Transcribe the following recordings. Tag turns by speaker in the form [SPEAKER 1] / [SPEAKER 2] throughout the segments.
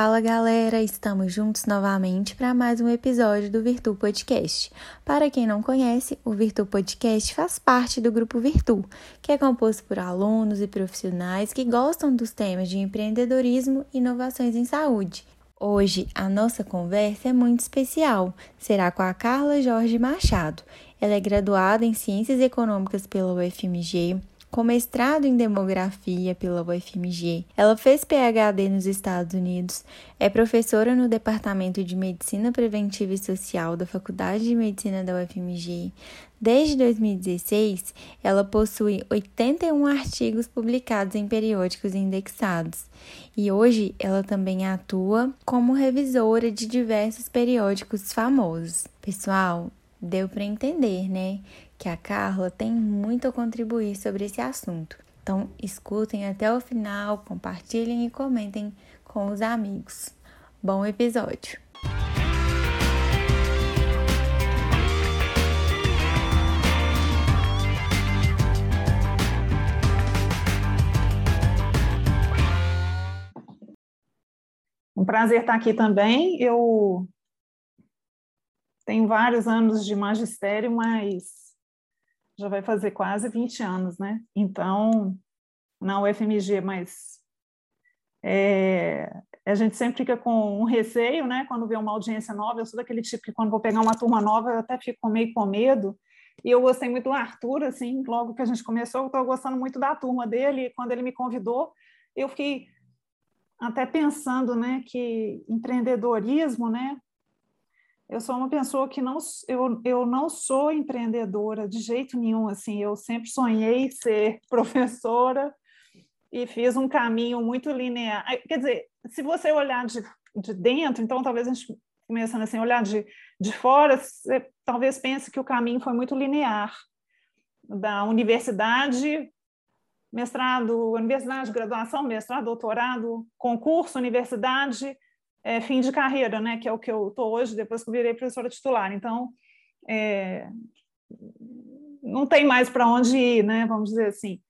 [SPEAKER 1] Fala galera, estamos juntos novamente para mais um episódio do Virtu Podcast. Para quem não conhece, o Virtu Podcast faz parte do grupo Virtu, que é composto por alunos e profissionais que gostam dos temas de empreendedorismo e inovações em saúde. Hoje a nossa conversa é muito especial. Será com a Carla Jorge Machado. Ela é graduada em Ciências Econômicas pela UFMG, com mestrado em demografia pela UFMG. Ela fez PhD nos Estados Unidos, é professora no Departamento de Medicina Preventiva e Social da Faculdade de Medicina da UFMG. Desde 2016, ela possui 81 artigos publicados em periódicos indexados e hoje ela também atua como revisora de diversos periódicos famosos. Pessoal, deu para entender, né, que a Carla tem muito a contribuir sobre esse assunto. Então, escutem até o final, compartilhem e comentem com os amigos. Bom episódio!
[SPEAKER 2] Um prazer estar aqui também. Eu tenho vários anos de magistério, mas já vai fazer quase 20 anos, né? Então, na UFMG, mas é, a gente sempre fica com um receio, né? Quando vê uma audiência nova, eu sou daquele tipo que quando vou pegar uma turma nova, eu até fico meio com medo. E eu gostei muito do Arthur, assim, logo que a gente começou, eu estou gostando muito da turma dele. E quando ele me convidou, eu fiquei até pensando, né, que empreendedorismo, né, eu sou uma pessoa que não eu, eu não sou empreendedora de jeito nenhum assim eu sempre sonhei ser professora e fiz um caminho muito linear. Quer dizer se você olhar de, de dentro então talvez a gente começando assim olhar de, de fora você talvez pense que o caminho foi muito linear. Da universidade mestrado universidade graduação mestrado doutorado concurso universidade é, fim de carreira, né? Que é o que eu estou hoje, depois que eu virei professora titular. Então, é, não tem mais para onde ir, né? Vamos dizer assim.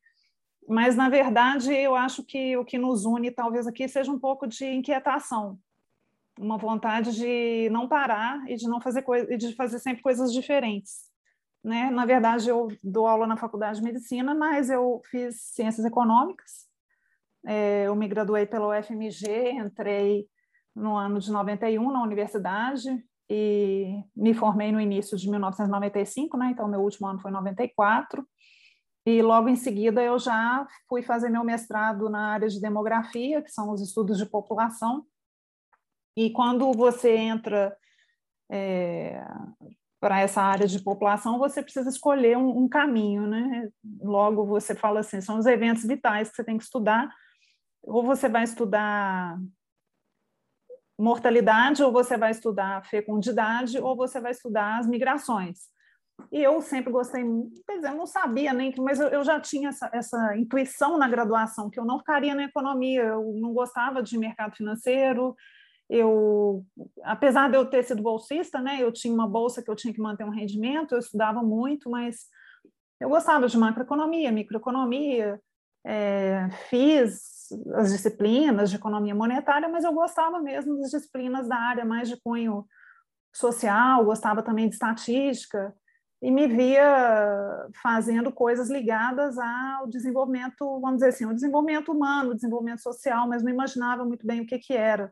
[SPEAKER 2] Mas, na verdade, eu acho que o que nos une, talvez aqui, seja um pouco de inquietação, uma vontade de não parar e de não fazer coisa, de fazer sempre coisas diferentes. Né? Na verdade, eu dou aula na faculdade de medicina, mas eu fiz ciências econômicas. É, eu me graduei pela UFMG, entrei no ano de 91 na universidade e me formei no início de 1995, né? Então meu último ano foi 94. E logo em seguida eu já fui fazer meu mestrado na área de demografia, que são os estudos de população. E quando você entra é, para essa área de população, você precisa escolher um, um, caminho, né? Logo você fala assim, são os eventos vitais que você tem que estudar. Ou você vai estudar mortalidade, ou você vai estudar fecundidade, ou você vai estudar as migrações. E eu sempre gostei, quer dizer, eu não sabia nem, mas eu, eu já tinha essa, essa, intuição na graduação que eu não ficaria na economia, eu não gostava de mercado financeiro, eu, apesar de eu ter sido bolsista, né, eu tinha uma bolsa que eu tinha que manter um rendimento, eu estudava muito, mas eu gostava de macroeconomia, microeconomia, é, fiz as disciplinas de economia monetária, mas eu gostava mesmo das disciplinas da área mais de cunho social, gostava também de estatística e me via fazendo coisas ligadas ao desenvolvimento, vamos dizer assim, o desenvolvimento humano, o desenvolvimento social, mas não imaginava muito bem o que que era.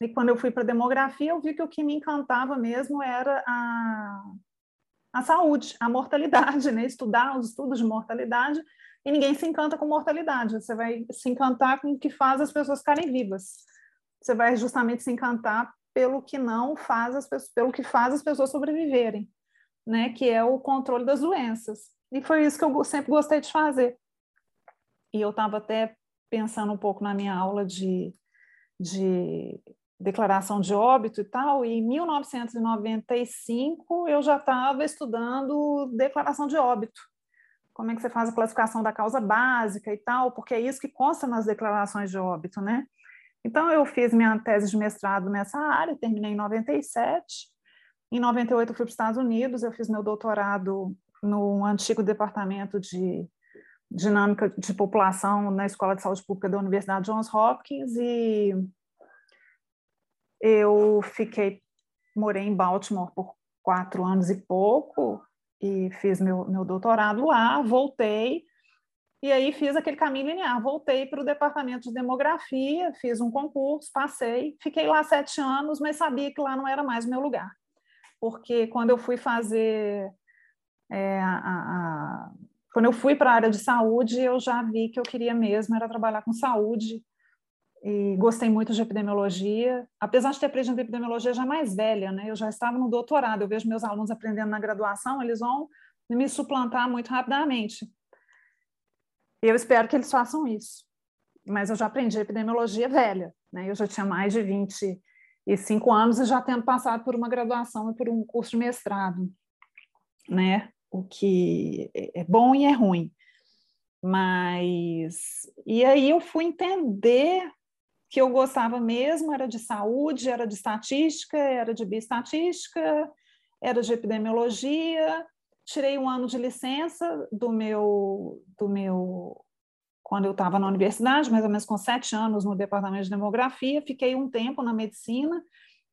[SPEAKER 2] E quando eu fui para demografia, eu vi que o que me encantava mesmo era a, a saúde, a mortalidade, né? estudar os estudos de mortalidade e ninguém se encanta com mortalidade. Você vai se encantar com o que faz as pessoas ficarem vivas. Você vai justamente se encantar pelo que não faz as pessoas, pelo que faz as pessoas sobreviverem, né? Que é o controle das doenças. E foi isso que eu sempre gostei de fazer. E eu estava até pensando um pouco na minha aula de, de declaração de óbito e tal, e em 1995 eu já estava estudando declaração de óbito como é que você faz a classificação da causa básica e tal, porque é isso que consta nas declarações de óbito, né? Então, eu fiz minha tese de mestrado nessa área, terminei em 97. Em 98, eu fui para os Estados Unidos, eu fiz meu doutorado no antigo departamento de dinâmica de população na Escola de Saúde Pública da Universidade Johns Hopkins e eu fiquei, morei em Baltimore por quatro anos e pouco e fiz meu, meu doutorado lá, voltei e aí fiz aquele caminho linear, voltei para o departamento de demografia, fiz um concurso, passei, fiquei lá sete anos, mas sabia que lá não era mais o meu lugar, porque quando eu fui fazer é, a, a, quando eu fui para a área de saúde, eu já vi que eu queria mesmo era trabalhar com saúde e gostei muito de epidemiologia, apesar de ter aprendido epidemiologia já mais velha, né? Eu já estava no doutorado, eu vejo meus alunos aprendendo na graduação, eles vão me suplantar muito rapidamente. Eu espero que eles façam isso. Mas eu já aprendi epidemiologia velha, né? Eu já tinha mais de 25 anos e já tendo passado por uma graduação e por um curso de mestrado, né? O que é bom e é ruim. Mas e aí eu fui entender que eu gostava mesmo era de saúde, era de estatística, era de bioestatística, era de epidemiologia. Tirei um ano de licença do meu, do meu quando eu estava na universidade, mais ou menos com sete anos no departamento de demografia. Fiquei um tempo na medicina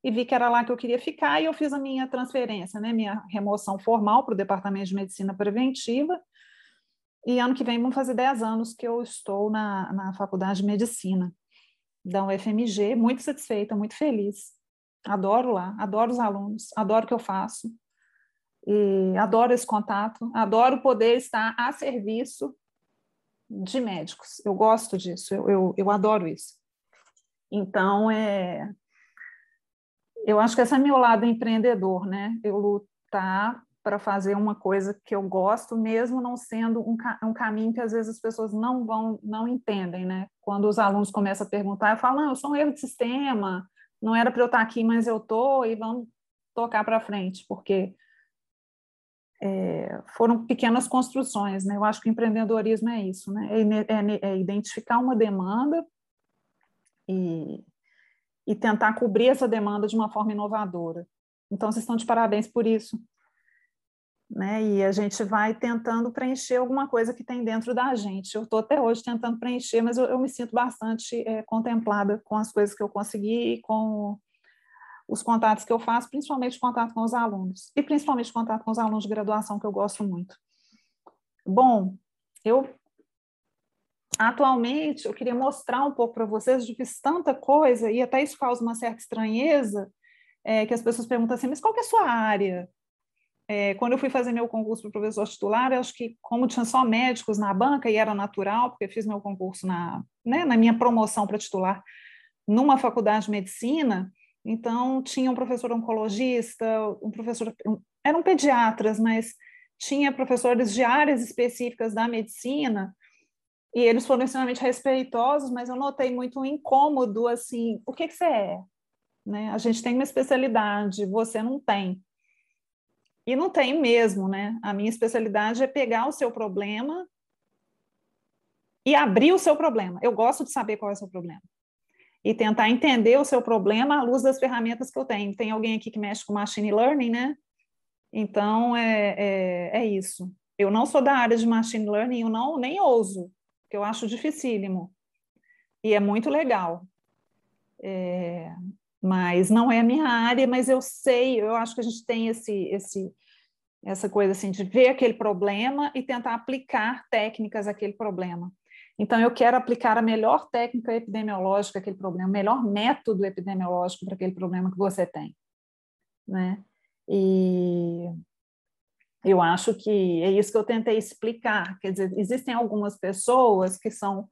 [SPEAKER 2] e vi que era lá que eu queria ficar e eu fiz a minha transferência, né, minha remoção formal para o departamento de medicina preventiva. E ano que vem vão fazer dez anos que eu estou na, na faculdade de medicina da UFMG, muito satisfeita, muito feliz. Adoro lá, adoro os alunos, adoro o que eu faço, e adoro esse contato, adoro poder estar a serviço de médicos. Eu gosto disso, eu, eu, eu adoro isso. Então, é, eu acho que esse é meu lado empreendedor, né? Eu lutar para fazer uma coisa que eu gosto, mesmo não sendo um, um, caminho que às vezes as pessoas não vão, não entendem, né? Quando os alunos começam a perguntar, eu falo, eu sou um erro de sistema, não era para eu estar aqui, mas eu tô e vamos tocar para frente, porque é, foram pequenas construções, né? Eu acho que o empreendedorismo é isso, né? É, é, é identificar uma demanda e, e tentar cobrir essa demanda de uma forma inovadora. Então, vocês estão de parabéns por isso né? E a gente vai tentando preencher alguma coisa que tem dentro da gente. Eu estou até hoje tentando preencher, mas eu, eu me sinto bastante é, contemplada com as coisas que eu consegui e com os contatos que eu faço, principalmente contato com os alunos, e principalmente contato com os alunos de graduação, que eu gosto muito. Bom, eu atualmente eu queria mostrar um pouco para vocês, eu fiz tanta coisa, e até isso causa uma certa estranheza, é, que as pessoas perguntam assim, mas qual é a sua área? É, quando eu fui fazer meu concurso para professor titular, acho que como tinha só médicos na banca e era natural, porque fiz meu concurso na, né, na minha promoção para titular numa faculdade de medicina, então tinha um professor oncologista, um professor, um, eram pediatras, mas tinha professores de áreas específicas da medicina e eles foram extremamente respeitosos, mas eu notei muito um incômodo assim, o que, que você é? Né? A gente tem uma especialidade, você não tem. E não tem mesmo, né? A minha especialidade é pegar o seu problema e abrir o seu problema. Eu gosto de saber qual é o seu problema. E tentar entender o seu problema à luz das ferramentas que eu tenho. Tem alguém aqui que mexe com machine learning, né? Então, é, é, é isso. Eu não sou da área de machine learning, eu não, nem ouso, que eu acho dificílimo. E é muito legal. É, mas não é a minha área, mas eu sei, eu acho que a gente tem esse, esse, essa coisa assim de ver aquele problema e tentar aplicar técnicas àquele problema. Então, eu quero aplicar a melhor técnica epidemiológica àquele problema, o melhor método epidemiológico para aquele problema que você tem, né? E eu acho que é isso que eu tentei explicar. Quer dizer, existem algumas pessoas que são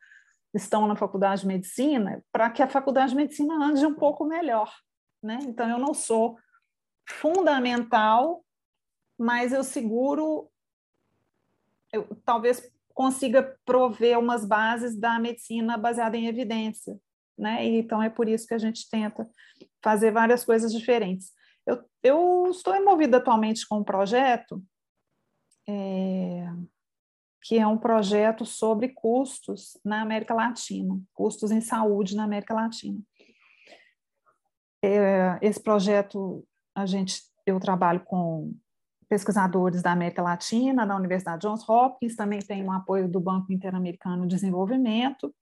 [SPEAKER 2] estão na faculdade de medicina para que a faculdade de medicina ande um pouco melhor. Né? Então, eu não sou fundamental, mas eu seguro, eu talvez consiga prover umas bases da medicina baseada em evidência. Né? Então, é por isso que a gente tenta fazer várias coisas diferentes. Eu, eu estou envolvida atualmente com um projeto. É que é um projeto sobre custos na América Latina, custos em saúde na América Latina. É, esse projeto, a gente, eu trabalho com pesquisadores da América Latina, da Universidade Johns Hopkins, também tem um apoio do Banco Interamericano de Desenvolvimento,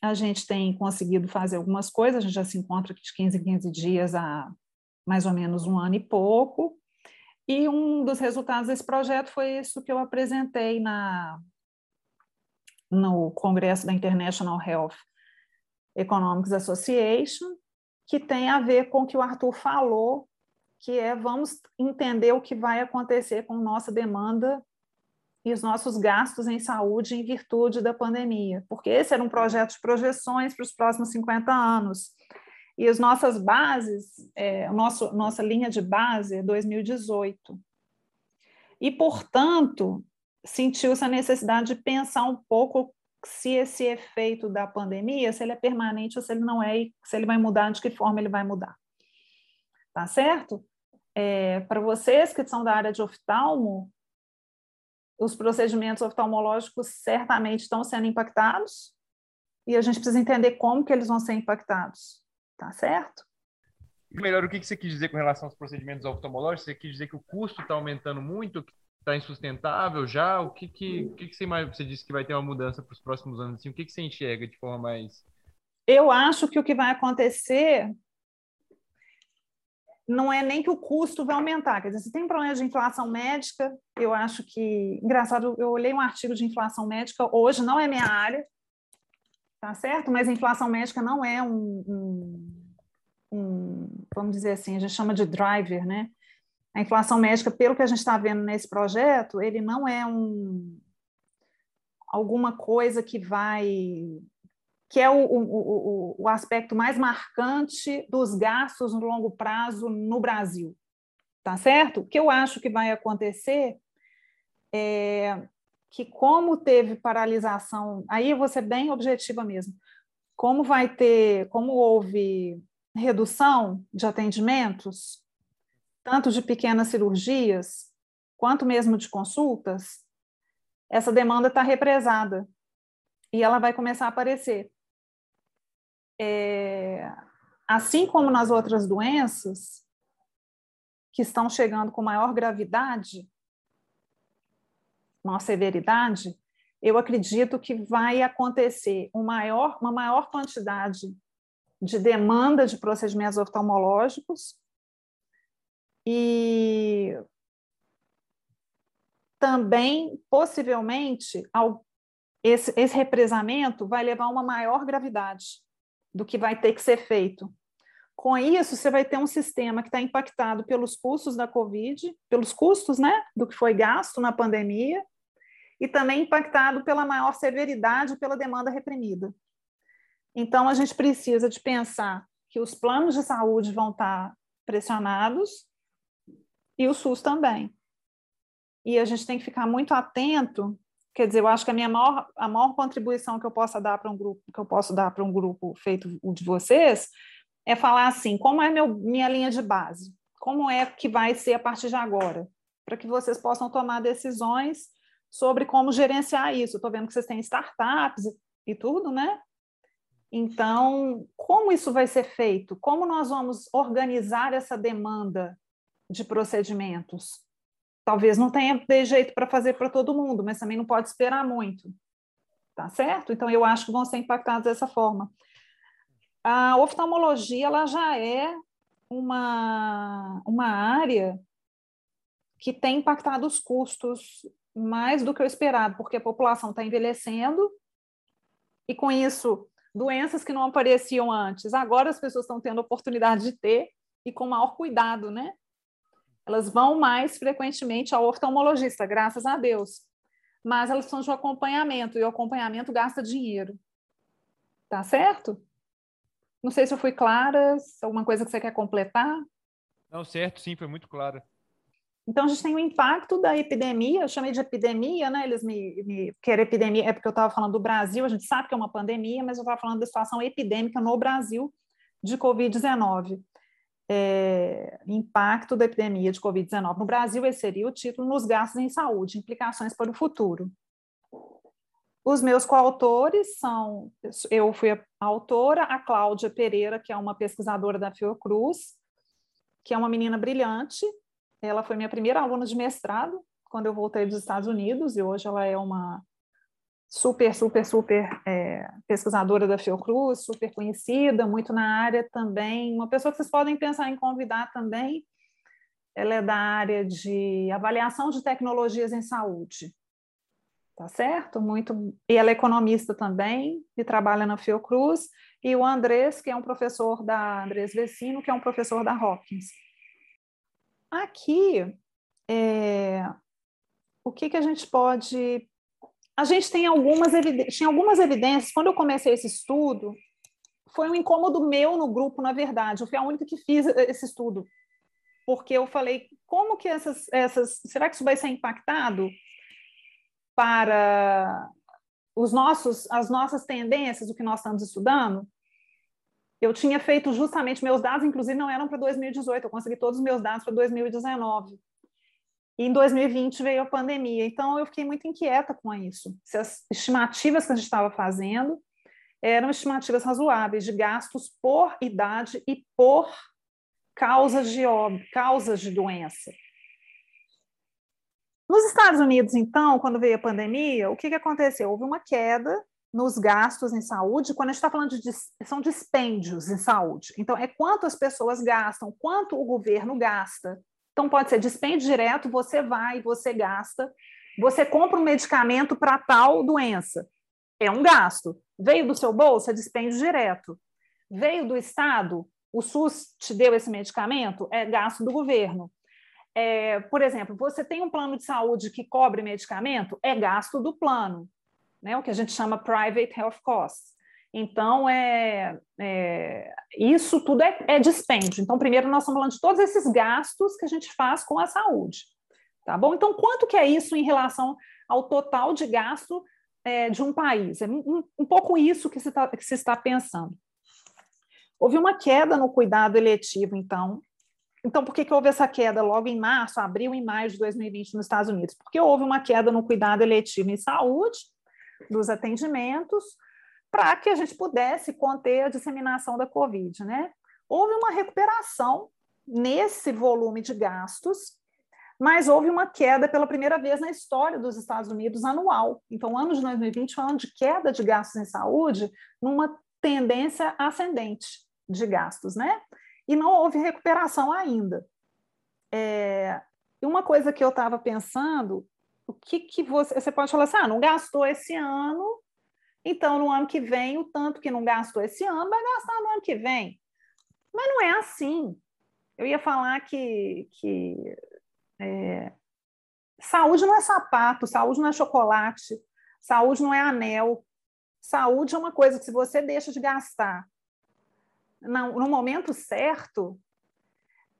[SPEAKER 2] a gente tem conseguido fazer algumas coisas, a gente já se encontra de 15 em 15 dias há mais ou menos um ano e pouco, e um dos resultados desse projeto foi isso que eu apresentei na, no Congresso da International Health Economics Association, que tem a ver com o que o Arthur falou, que é vamos entender o que vai acontecer com nossa demanda e os nossos gastos em saúde em virtude da pandemia, porque esse era um projeto de projeções para os próximos 50 anos. E as nossas bases, é, nosso, nossa linha de base é 2018. E, portanto, sentiu-se a necessidade de pensar um pouco se esse efeito da pandemia, se ele é permanente ou se ele não é, e se ele vai mudar, de que forma ele vai mudar. Tá certo? É, Para vocês que são da área de oftalmo, os procedimentos oftalmológicos certamente estão sendo impactados e a gente precisa entender como que eles vão ser impactados. Tá certo?
[SPEAKER 3] Melhor, o que você quis dizer com relação aos procedimentos oftalmológicos? Você quis dizer que o custo está aumentando muito, que está insustentável já? O que, que, o que, que você, mais, você disse que vai ter uma mudança para os próximos anos? Assim, o que, que você enxerga de forma mais.
[SPEAKER 2] Eu acho que o que vai acontecer não é nem que o custo vai aumentar. Quer dizer, se tem problema de inflação médica, eu acho que. Engraçado, eu olhei um artigo de inflação médica, hoje não é minha área, tá certo? Mas inflação médica não é um, um, um, vamos dizer assim, a gente chama de driver, né? A inflação médica, pelo que a gente está vendo nesse projeto, ele não é um alguma coisa que vai que é o, o, o, o aspecto mais marcante dos gastos no longo prazo no Brasil, tá certo? O que eu acho que vai acontecer é que como teve paralisação, aí eu vou ser bem objetiva mesmo, como vai ter, como houve redução de atendimentos, tanto de pequenas cirurgias, quanto mesmo de consultas, essa demanda está represada e ela vai começar a aparecer. É, assim como nas outras doenças, que estão chegando com maior gravidade, maior severidade, eu acredito que vai acontecer um maior, uma maior quantidade de demanda de procedimentos oftalmológicos e também, possivelmente, esse, esse represamento vai levar a uma maior gravidade do que vai ter que ser feito. Com isso, você vai ter um sistema que está impactado pelos custos da Covid, pelos custos né, do que foi gasto na pandemia, e também impactado pela maior severidade pela demanda reprimida. Então, a gente precisa de pensar que os planos de saúde vão estar pressionados e o SUS também. E a gente tem que ficar muito atento. Quer dizer, eu acho que a minha maior, a maior contribuição que eu possa dar para um grupo, que eu posso dar para um grupo feito o de vocês, é falar assim, como é meu, minha linha de base? Como é que vai ser a partir de agora? Para que vocês possam tomar decisões sobre como gerenciar isso. Estou vendo que vocês têm startups e tudo, né? Então, como isso vai ser feito? Como nós vamos organizar essa demanda de procedimentos? Talvez não tenha de jeito para fazer para todo mundo, mas também não pode esperar muito. Tá certo? Então, eu acho que vão ser impactados dessa forma. A oftalmologia ela já é uma, uma área que tem impactado os custos mais do que o esperado, porque a população está envelhecendo e com isso doenças que não apareciam antes, agora as pessoas estão tendo oportunidade de ter e com maior cuidado, né? Elas vão mais frequentemente ao oftalmologista, graças a Deus. Mas elas são de um acompanhamento e o acompanhamento gasta dinheiro. Tá certo? Não sei se eu fui clara, alguma coisa que você quer completar.
[SPEAKER 3] Não, certo, sim, foi muito clara.
[SPEAKER 2] Então, a gente tem o impacto da epidemia, eu chamei de epidemia, né? Eles me. me que era epidemia, é porque eu estava falando do Brasil, a gente sabe que é uma pandemia, mas eu estava falando da situação epidêmica no Brasil de Covid-19. É, impacto da epidemia de Covid-19 no Brasil, esse seria o título, nos gastos em saúde, implicações para o futuro. Os meus coautores são, eu fui a autora, a Cláudia Pereira, que é uma pesquisadora da Fiocruz, que é uma menina brilhante, ela foi minha primeira aluna de mestrado quando eu voltei dos Estados Unidos e hoje ela é uma super, super, super é, pesquisadora da Fiocruz, super conhecida, muito na área também. Uma pessoa que vocês podem pensar em convidar também. Ela é da área de avaliação de tecnologias em saúde. Tá certo? Muito. E ela é economista também, e trabalha na Fiocruz. E o Andrés, que é um professor da Andrés Vecino, que é um professor da Hopkins. Aqui, é, o que, que a gente pode a gente tem algumas, tinha algumas evidências. Quando eu comecei esse estudo, foi um incômodo meu no grupo, na verdade. Eu fui a única que fiz esse estudo. Porque eu falei, como que essas. essas será que isso vai ser impactado para os nossos, as nossas tendências, o que nós estamos estudando? Eu tinha feito justamente, meus dados, inclusive, não eram para 2018, eu consegui todos os meus dados para 2019. E em 2020 veio a pandemia. Então, eu fiquei muito inquieta com isso. Se as estimativas que a gente estava fazendo eram estimativas razoáveis de gastos por idade e por causas de causas de doença. Nos Estados Unidos, então, quando veio a pandemia, o que, que aconteceu? Houve uma queda nos gastos em saúde, quando a gente está falando de são dispêndios em saúde. Então, é quanto as pessoas gastam, quanto o governo gasta então, pode ser dispêndio direto, você vai, você gasta, você compra um medicamento para tal doença. É um gasto. Veio do seu bolso, é dispêndio direto. Veio do Estado, o SUS te deu esse medicamento, é gasto do governo. É, por exemplo, você tem um plano de saúde que cobre medicamento, é gasto do plano, né? o que a gente chama private health costs. Então, é, é isso tudo é, é, dispêndio. Então, primeiro, nós estamos falando de todos esses gastos que a gente faz com a saúde. Tá bom? Então, quanto que é isso em relação ao total de gasto é, de um país? É um, um pouco isso que se, tá, que se está pensando. Houve uma queda no cuidado eletivo, então. Então, por que, que houve essa queda logo em março, abril e maio de 2020 nos Estados Unidos? Porque houve uma queda no cuidado eletivo em saúde, dos atendimentos, para que a gente pudesse conter a disseminação da Covid. Né? Houve uma recuperação nesse volume de gastos, mas houve uma queda pela primeira vez na história dos Estados Unidos anual. Então, ano de 2020 foi um ano de queda de gastos em saúde, numa tendência ascendente de gastos, né? E não houve recuperação ainda. É, e uma coisa que eu estava pensando, o que, que você, você pode falar assim, ah, não gastou esse ano, então, no ano que vem, o tanto que não gastou esse ano, vai gastar no ano que vem. Mas não é assim. Eu ia falar que, que é, saúde não é sapato, saúde não é chocolate, saúde não é anel. Saúde é uma coisa que, se você deixa de gastar no, momento certo,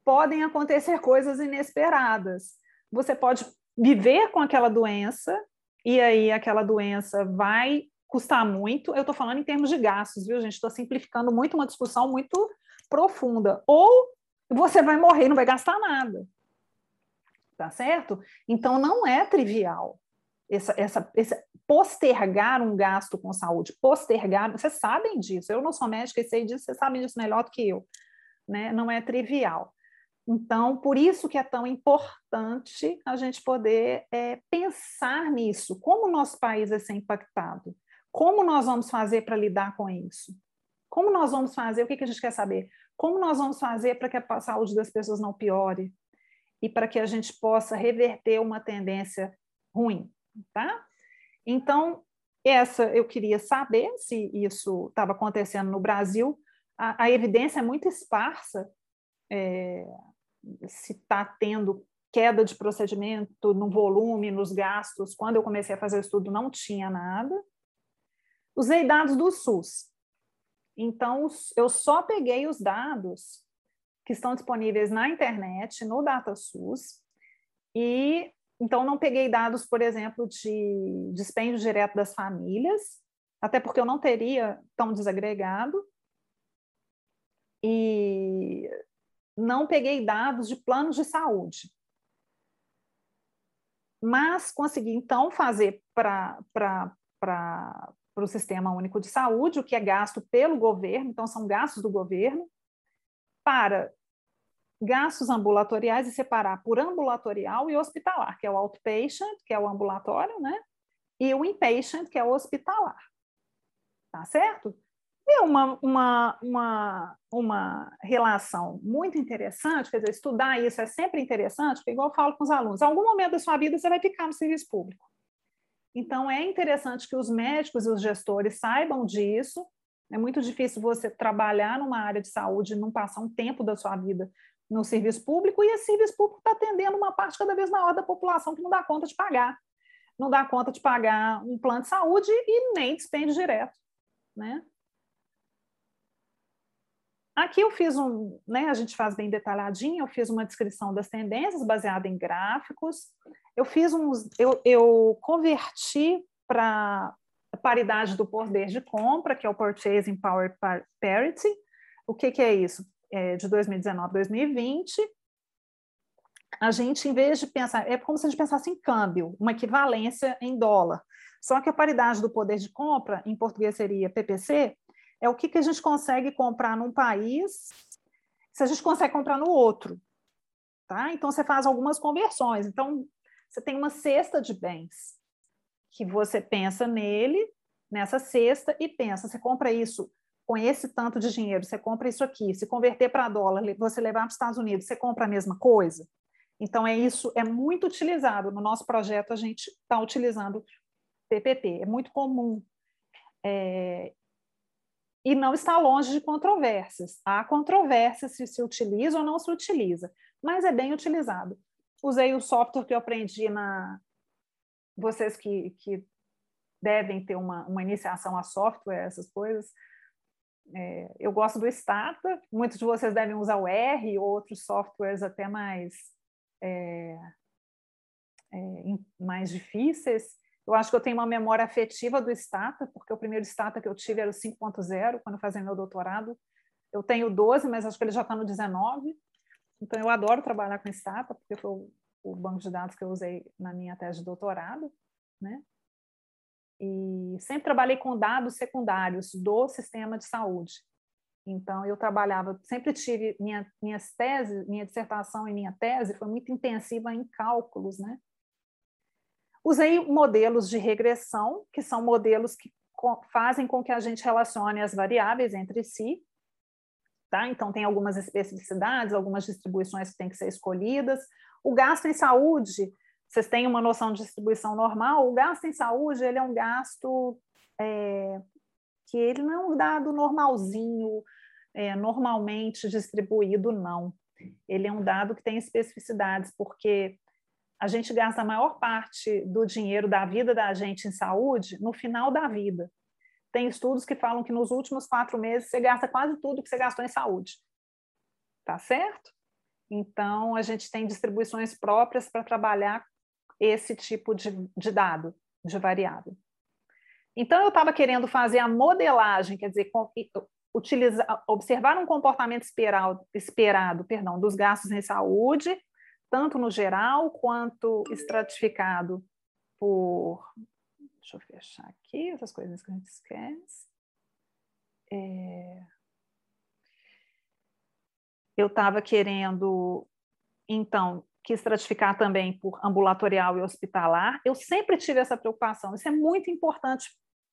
[SPEAKER 2] podem acontecer coisas inesperadas. Você pode viver com aquela doença, e aí aquela doença vai custar muito. Eu estou falando em termos de gastos, viu, gente? Estou simplificando muito uma discussão muito profunda. Ou você vai morrer não vai gastar nada. Tá certo? Então, não é trivial essa, essa, esse postergar um gasto com saúde. Postergar, vocês sabem disso. Eu não sou médica e sei disso, vocês sabem disso melhor do que eu. Né? Não é trivial. Então, por isso que é tão importante a gente poder é, pensar nisso. Como o nosso país vai ser impactado? Como nós vamos fazer para lidar com isso? Como nós vamos fazer? O que, que a gente quer saber? Como nós vamos fazer para que a saúde das pessoas não piore e para que a gente possa reverter uma tendência ruim, tá? Então, essa eu queria saber se isso estava acontecendo no Brasil. A, a, evidência é muito esparsa, é, se está tendo queda de procedimento no volume, nos gastos. Quando eu comecei a fazer o estudo, não tinha nada. Usei dados do SUS. Então, eu só peguei os dados que estão disponíveis na internet, no DataSUS, e então não peguei dados, por exemplo, de dispêndio direto das famílias, até porque eu não teria tão desagregado, e não peguei dados de planos de saúde. Mas consegui, então, fazer para o Sistema Único de Saúde, o que é gasto pelo governo, então são gastos do governo, para gastos ambulatoriais e separar por ambulatorial e hospitalar, que é o outpatient, que é o ambulatório, né? e o inpatient, que é o hospitalar. Tá certo? É uma, uma, uma, uma relação muito interessante, quer dizer, estudar isso é sempre interessante, porque, igual eu falo com os alunos, algum momento da sua vida você vai ficar no serviço público. Então, é interessante que os médicos e os gestores saibam disso. É muito difícil você trabalhar numa área de saúde e não passar um tempo da sua vida no serviço público, e esse serviço público está atendendo uma parte cada vez maior da população que não dá conta de pagar. Não dá conta de pagar um plano de saúde e nem despende direto. Né? Aqui eu fiz um, né, a gente faz bem detalhadinho, eu fiz uma descrição das tendências baseada em gráficos. Eu fiz uns, eu, eu converti para a paridade do poder de compra, que é o Purchasing Power Parity. O que, que é isso? É de 2019 2020. A gente, em vez de pensar, é como se a gente pensasse em câmbio, uma equivalência em dólar. Só que a paridade do poder de compra, em português seria PPC, é o que, que a gente consegue comprar num país, se a gente consegue comprar no outro. Tá? Então, você faz algumas conversões. Então, você tem uma cesta de bens que você pensa nele, nessa cesta, e pensa: você compra isso com esse tanto de dinheiro, você compra isso aqui, se converter para dólar, você levar para os Estados Unidos, você compra a mesma coisa? Então, é isso, é muito utilizado. No nosso projeto, a gente está utilizando PPP, é muito comum. É, e não está longe de controvérsias. Há controvérsias se se utiliza ou não se utiliza, mas é bem utilizado. Usei o software que eu aprendi na. Vocês que, que devem ter uma, uma iniciação a software, essas coisas. É, eu gosto do Stata, muitos de vocês devem usar o R, outros softwares até mais, é, é, mais difíceis. Eu acho que eu tenho uma memória afetiva do Stata, porque o primeiro Stata que eu tive era o 5.0, quando eu fazia meu doutorado. Eu tenho 12, mas acho que ele já está no 19. Então, eu adoro trabalhar com Stata, porque foi o banco de dados que eu usei na minha tese de doutorado. Né? E sempre trabalhei com dados secundários do sistema de saúde. Então, eu trabalhava, sempre tive minha, minhas teses, minha dissertação e minha tese foi muito intensiva em cálculos, né? Usei modelos de regressão, que são modelos que fazem com que a gente relacione as variáveis entre si. Tá? Então, tem algumas especificidades, algumas distribuições que têm que ser escolhidas. O gasto em saúde, vocês têm uma noção de distribuição normal, o gasto em saúde ele é um gasto é, que ele não é um dado normalzinho, é, normalmente distribuído, não. Ele é um dado que tem especificidades, porque a gente gasta a maior parte do dinheiro da vida da gente em saúde no final da vida. Tem estudos que falam que nos últimos quatro meses você gasta quase tudo que você gastou em saúde. Tá certo? Então, a gente tem distribuições próprias para trabalhar esse tipo de, de dado, de variável. Então, eu estava querendo fazer a modelagem, quer dizer, utilizar, observar um comportamento esperado, esperado perdão, dos gastos em saúde tanto no geral quanto estratificado por. Deixa eu fechar aqui essas coisas que a gente esquece. É... Eu estava querendo, então, que estratificar também por ambulatorial e hospitalar. Eu sempre tive essa preocupação, isso é muito importante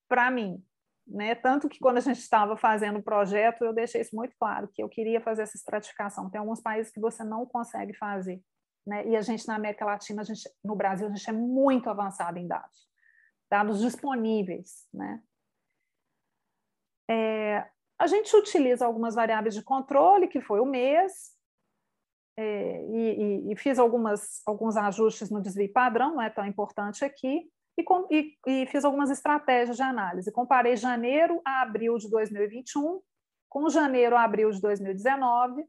[SPEAKER 2] para mim. Né? Tanto que quando a gente estava fazendo o projeto, eu deixei isso muito claro, que eu queria fazer essa estratificação. Tem alguns países que você não consegue fazer. Né? E a gente, na América Latina, gente, no Brasil, a gente é muito avançado em dados, dados disponíveis. Né? É, a gente utiliza algumas variáveis de controle, que foi o mês, é, e, e, fiz algumas, alguns ajustes no desvio padrão, não é tão importante aqui, e, com, e, e, fiz algumas estratégias de análise. Comparei janeiro a abril de 2021 com janeiro a abril de 2019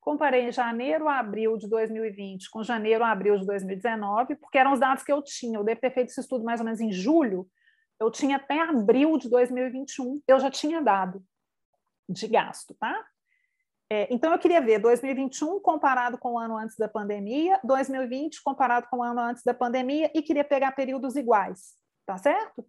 [SPEAKER 2] comparei janeiro a abril de 2020 com janeiro a abril de 2019, porque eram os dados que eu tinha. Eu devo ter feito esse estudo mais ou menos em julho. Eu tinha até abril de 2021, eu já tinha dado de gasto, tá? É, então, eu queria ver 2021 comparado com o ano antes da pandemia, 2020 comparado com o ano antes da pandemia, e queria pegar períodos iguais, tá certo?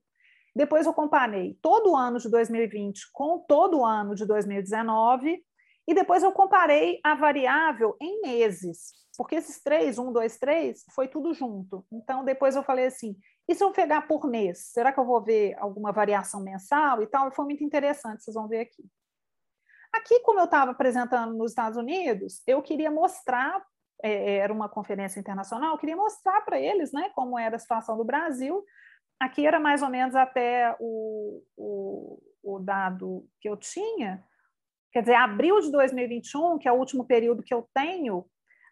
[SPEAKER 2] Depois eu comparei todo o ano de 2020 com todo o ano de 2019 e depois eu comparei a variável em meses, porque esses três, um, dois, três, foi tudo junto. Então, depois eu falei assim, e se eu pegar por mês? Será que eu vou ver alguma variação mensal e tal? Foi muito interessante, vocês vão ver aqui. Aqui, como eu estava apresentando nos Estados Unidos, eu queria mostrar, é, era uma conferência internacional, eu queria mostrar para eles né, como era a situação do Brasil. Aqui era mais ou menos até o, o, o dado que eu tinha, quer dizer, abril de 2021, que é o último período que eu tenho,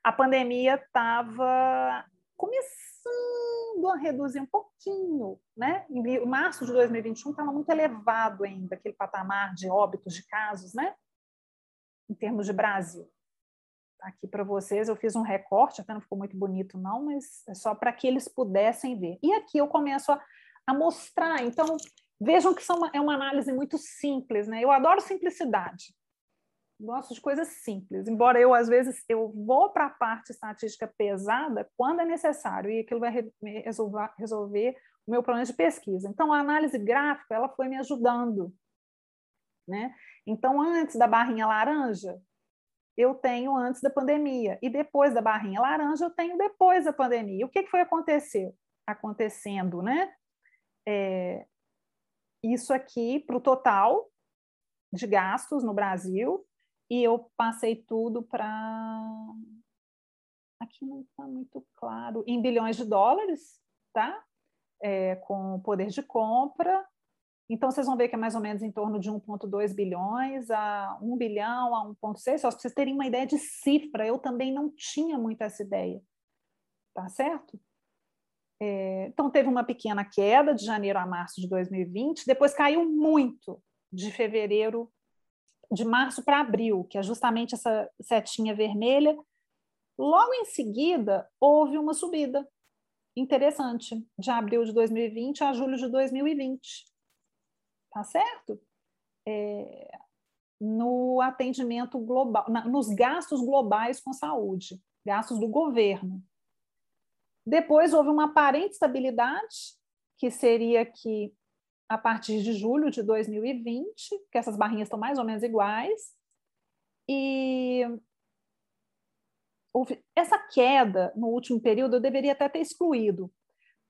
[SPEAKER 2] a pandemia estava começando a reduzir um pouquinho, né? Em março de 2021 estava muito elevado ainda aquele patamar de óbitos de casos, né? Em termos de Brasil. Tá aqui para vocês eu fiz um recorte, até não ficou muito bonito não, mas é só para que eles pudessem ver. E aqui eu começo a, a mostrar. Então vejam que uma, é uma análise muito simples, né? Eu adoro simplicidade gosto de coisas simples, embora eu, às vezes, eu vou para a parte estatística pesada quando é necessário, e aquilo vai resolver, resolver o meu problema de pesquisa. Então, a análise gráfica, ela foi me ajudando. Né? Então, antes da barrinha laranja, eu tenho antes da pandemia, e depois da barrinha laranja, eu tenho depois da pandemia. O que, que foi acontecer? acontecendo? Né? É, isso aqui para o total de gastos no Brasil, e eu passei tudo para. Aqui não está muito claro, em bilhões de dólares, tá? É, com poder de compra. Então, vocês vão ver que é mais ou menos em torno de 1,2 bilhões a 1 bilhão a 1,6. Só para vocês terem uma ideia de cifra, eu também não tinha muito essa ideia. Tá certo? É, então, teve uma pequena queda de janeiro a março de 2020, depois caiu muito de fevereiro de março para abril, que é justamente essa setinha vermelha. Logo em seguida, houve uma subida interessante, de abril de 2020 a julho de 2020. Tá certo? É, no atendimento global, na, nos gastos globais com saúde, gastos do governo. Depois houve uma aparente estabilidade, que seria que a partir de julho de 2020, que essas barrinhas estão mais ou menos iguais. E essa queda no último período eu deveria até ter excluído,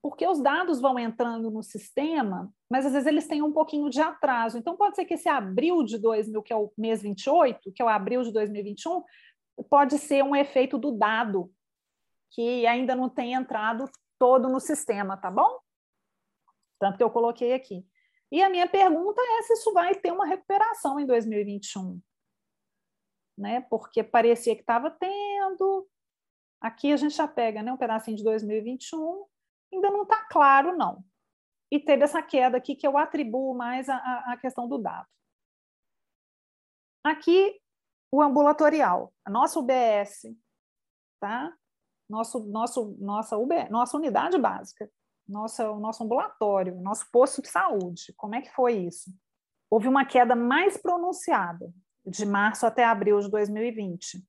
[SPEAKER 2] porque os dados vão entrando no sistema, mas às vezes eles têm um pouquinho de atraso. Então pode ser que esse abril de 2000, que é o mês 28, que é o abril de 2021, pode ser um efeito do dado que ainda não tem entrado todo no sistema, tá bom? Tanto que eu coloquei aqui. E a minha pergunta é se isso vai ter uma recuperação em 2021. Né? Porque parecia que estava tendo. Aqui a gente já pega né, um pedacinho de 2021, ainda não está claro, não. E teve essa queda aqui que eu atribuo mais à, questão do dado. Aqui, o ambulatorial, a nossa UBS, tá? Nosso, nosso, nossa, UB, nossa unidade básica nossa, o nosso ambulatório, nosso posto de saúde. Como é que foi isso? Houve uma queda mais pronunciada de março até abril de 2020.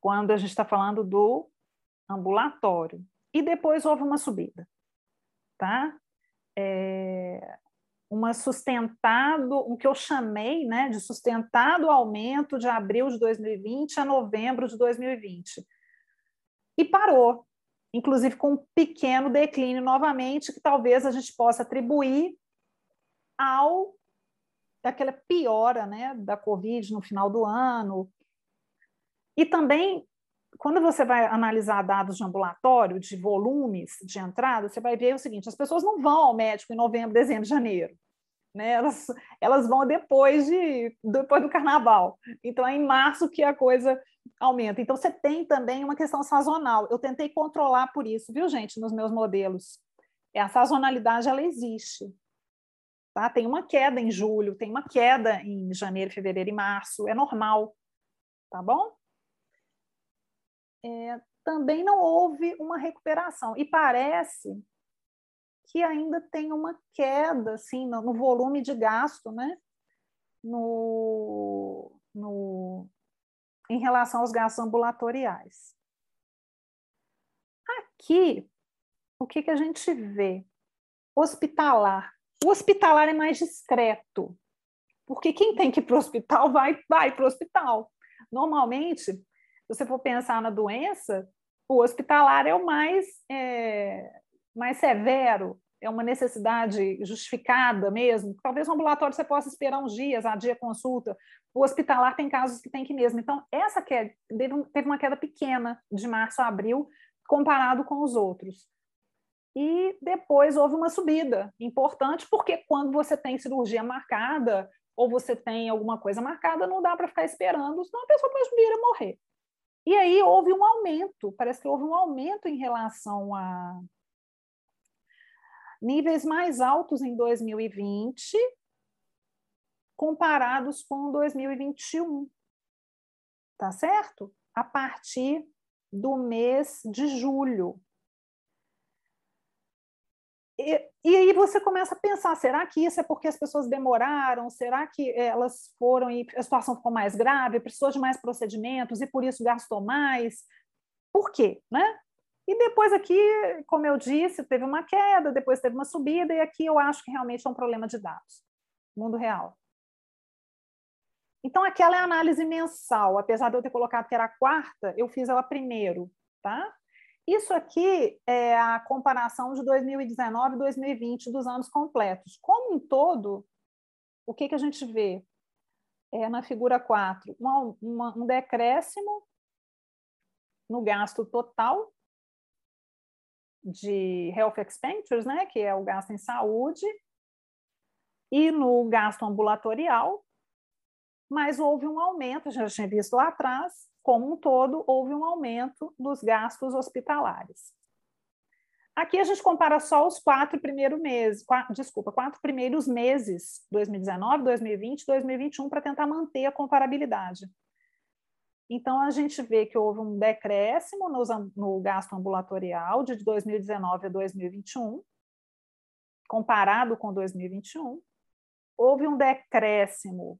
[SPEAKER 2] Quando a gente está falando do ambulatório. E depois houve uma subida, tá? É, uma sustentado, o que eu chamei né, de sustentado aumento de abril de 2020 a novembro de 2020. E parou inclusive com um pequeno declínio novamente, que talvez a gente possa atribuir ao daquela piora né, da Covid no final do ano. E também, quando você vai analisar dados de ambulatório, de volumes de entrada, você vai ver o seguinte: as pessoas não vão ao médico em novembro, dezembro, janeiro. Né? Elas, elas vão depois, de, depois do carnaval. Então, é em março que a coisa aumenta. Então, você tem também uma questão sazonal. Eu tentei controlar por isso, viu, gente, nos meus modelos. É, a sazonalidade, ela existe. Tá? Tem uma queda em julho, tem uma queda em janeiro, fevereiro e março. É normal. Tá bom? É, também não houve uma recuperação. E parece que ainda tem uma queda assim, no, no volume de gasto, né? No, no, em relação aos gastos ambulatoriais. Aqui, o que, que a gente vê? Hospitalar. O hospitalar é mais discreto, porque quem tem que ir para o hospital vai, vai para o hospital. Normalmente, você for pensar na doença, o hospitalar é o mais, é, mais severo, é uma necessidade justificada mesmo. Talvez no ambulatório você possa esperar uns dias, a dia consulta. O hospitalar tem casos que tem que mesmo. Então, essa queda teve uma queda pequena de março a abril, comparado com os outros. E depois houve uma subida importante, porque quando você tem cirurgia marcada, ou você tem alguma coisa marcada, não dá para ficar esperando, senão a pessoa pode vir a morrer. E aí houve um aumento, parece que houve um aumento em relação a níveis mais altos em 2020, comparados com 2021. Tá certo? A partir do mês de julho. E, aí você começa a pensar: será que isso é porque as pessoas demoraram? Será que elas foram e a situação ficou mais grave, precisou de mais procedimentos e por isso gastou mais? Por quê? Né? E depois aqui, como eu disse, teve uma queda, depois teve uma subida, e aqui eu acho que realmente é um problema de dados, mundo real. Então, aquela é a análise mensal, apesar de eu ter colocado que era a quarta, eu fiz ela primeiro, tá? Isso aqui é a comparação de 2019 e 2020 dos anos completos. Como um todo, o que, que a gente vê? É, na figura 4, uma, uma, um decréscimo no gasto total de health expenditures, né, que é o gasto em saúde, e no gasto ambulatorial, mas houve um aumento, já tinha visto lá atrás, como um todo, houve um aumento dos gastos hospitalares. Aqui a gente compara só os quatro primeiros meses, quatro, desculpa, quatro primeiros meses, 2019, 2020, 2021, para tentar manter a comparabilidade. Então, a gente vê que houve um decréscimo no, no gasto ambulatorial de 2019 a 2021, comparado com 2021. Houve um decréscimo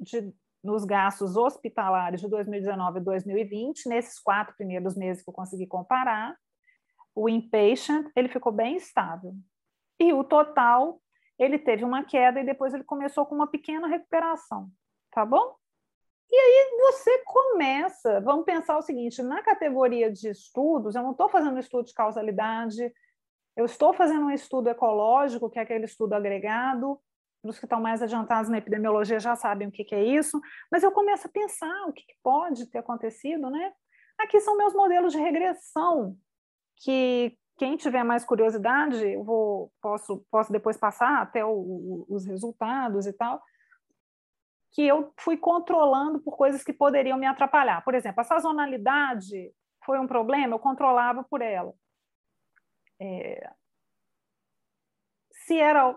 [SPEAKER 2] de nos gastos hospitalares de 2019 e 2020, nesses quatro primeiros meses que eu consegui comparar, o inpatient ele ficou bem estável. E o total, ele teve uma queda e depois ele começou com uma pequena recuperação, tá bom? E aí você começa, vamos pensar o seguinte, na categoria de estudos, eu não estou fazendo estudo de causalidade, eu estou fazendo um estudo ecológico, que é aquele estudo agregado, os que estão mais adiantados na epidemiologia já sabem o que, que é isso, mas eu começo a pensar o que, que pode ter acontecido, né? Aqui são meus modelos de regressão, que quem tiver mais curiosidade, eu vou, posso, posso depois passar até o, o, os resultados e tal, que eu fui controlando por coisas que poderiam me atrapalhar. Por exemplo, a sazonalidade foi um problema, eu controlava por ela. É, se era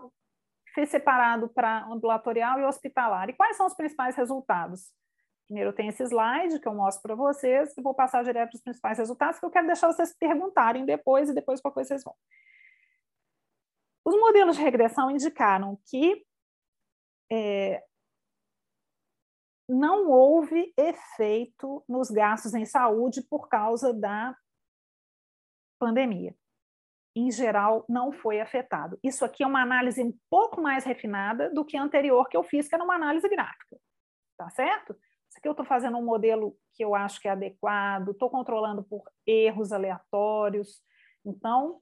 [SPEAKER 2] separado para ambulatorial e hospitalar. E quais são os principais resultados? Primeiro, tenho esse slide que eu mostro para vocês, e vou passar direto para os principais resultados, que eu quero deixar vocês perguntarem depois, e depois qualquer coisa vocês vão. Os modelos de regressão indicaram que é, não houve efeito nos gastos em saúde por causa da pandemia em geral, não foi afetado. Isso aqui é uma análise um pouco mais refinada do que a anterior que eu fiz, que era uma análise gráfica. Tá certo? Isso aqui eu estou fazendo um modelo que eu acho que é adequado, estou controlando por erros aleatórios. Então,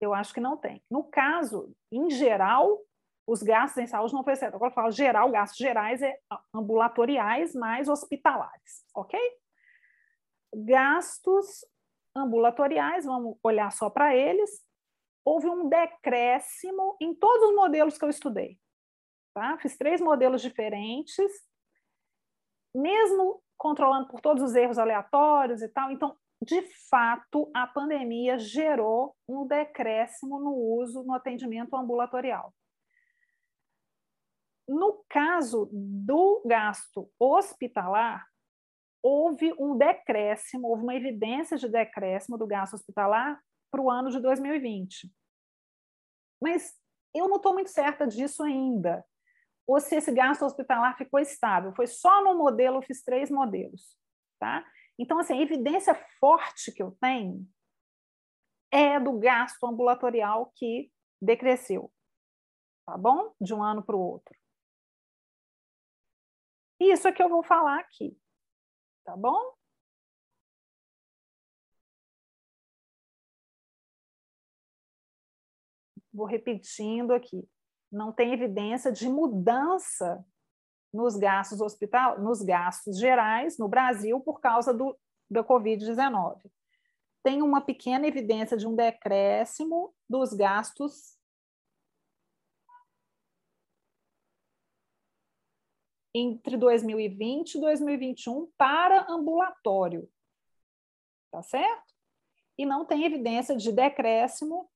[SPEAKER 2] eu acho que não tem. No caso, em geral, os gastos em saúde não foi certo. Agora eu falo geral, gastos gerais é ambulatoriais mais hospitalares, ok? Gastos ambulatoriais, vamos olhar só para eles, houve um decréscimo em todos os modelos que eu estudei. Tá? Fiz três modelos diferentes, mesmo controlando por todos os erros aleatórios e tal. Então, de fato, a pandemia gerou um decréscimo no uso no atendimento ambulatorial. No caso do gasto hospitalar, houve um decréscimo, houve uma evidência de decréscimo do gasto hospitalar para o ano de 2020. Mas eu não estou muito certa disso ainda. Ou se esse gasto hospitalar ficou estável. Foi só no modelo, eu fiz três modelos. Tá? Então, assim, a evidência forte que eu tenho é do gasto ambulatorial que decresceu. Tá bom? De um ano para o outro. Isso é que eu vou falar aqui, tá bom? Vou repetindo aqui. Não tem evidência de mudança nos gastos hospital, nos gastos gerais no Brasil por causa do, da Covid-19. Tem uma pequena evidência de um decréscimo dos gastos entre 2020 e 2021 para ambulatório. Tá certo? E não tem evidência de decréscimo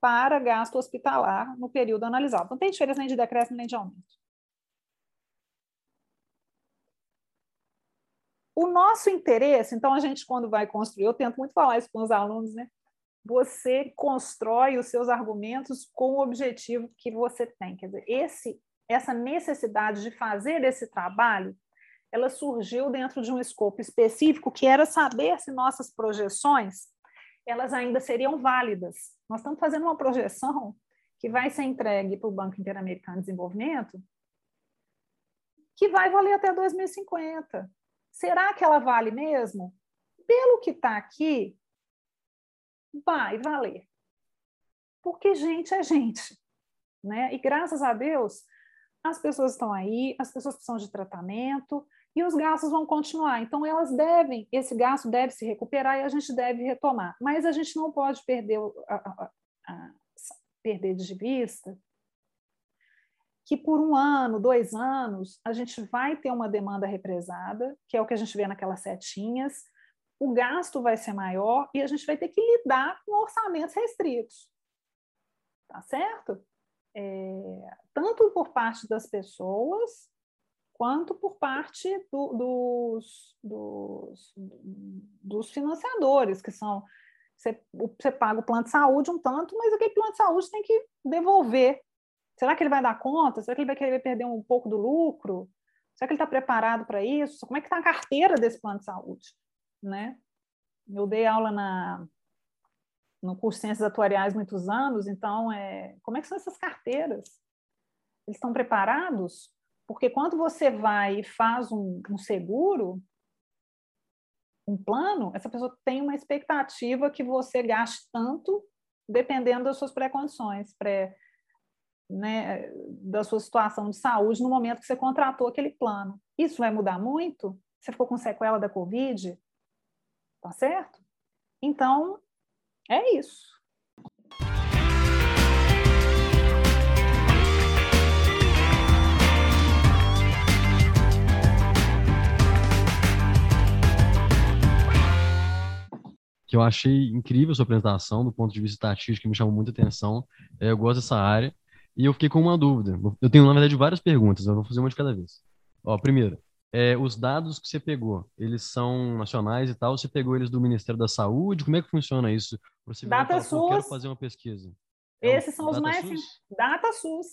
[SPEAKER 2] para gasto hospitalar no período analisado. Não tem diferença nem de decréscimo nem de aumento. O nosso interesse, então a gente quando vai construir, eu tento muito falar isso com os alunos, né? Você constrói os seus argumentos com o objetivo que você tem. Quer dizer, esse, essa necessidade de fazer esse trabalho, ela surgiu dentro de um escopo específico que era saber se nossas projeções elas ainda seriam válidas. Nós estamos fazendo uma projeção que vai ser entregue para o Banco Interamericano de Desenvolvimento, que vai valer até 2050. Será que ela vale mesmo? Pelo que está aqui, vai valer. Porque gente é gente. Né? E graças a Deus, as pessoas estão aí, as pessoas precisam de tratamento e os gastos vão continuar. Então, elas devem, esse gasto deve se recuperar e a gente deve retomar. Mas a gente não pode perder, a, a, a, perder de vista que por um ano, dois anos, a gente vai ter uma demanda represada, que é o que a gente vê naquelas setinhas, o gasto vai ser maior e a gente vai ter que lidar com orçamentos restritos. Tá certo? É, tanto por parte das pessoas, quanto por parte do, dos, dos, dos financiadores, que são você, você paga o plano de saúde um tanto, mas aquele plano de saúde tem que devolver Será que ele vai dar conta? Será que ele vai querer perder um pouco do lucro? Será que ele está preparado para isso? Como é que está a carteira desse plano de saúde? Né? Eu dei aula na, no curso de Ciências Atuariais muitos anos, então, é, como é que são essas carteiras? Eles estão preparados? Porque quando você vai e faz um, um seguro, um plano, essa pessoa tem uma expectativa que você gaste tanto, dependendo das suas pré-condições, pré né, da sua situação de saúde no momento que você contratou aquele plano. Isso vai mudar muito? Você ficou com sequela da Covid? Tá certo? Então, é isso.
[SPEAKER 4] que eu achei incrível a sua apresentação do ponto de vista estatístico, que me chamou muita atenção. É, eu gosto dessa área. E eu fiquei com uma dúvida. Eu tenho, na verdade, várias perguntas, eu vou fazer uma de cada vez. Ó, primeiro, é, os dados que você pegou, eles são nacionais e tal? Você pegou eles do Ministério da Saúde? Como é que funciona isso?
[SPEAKER 2] Você Data SUS. Eu
[SPEAKER 4] quero fazer uma pesquisa.
[SPEAKER 2] É Esses são os mais... SUS? Data SUS.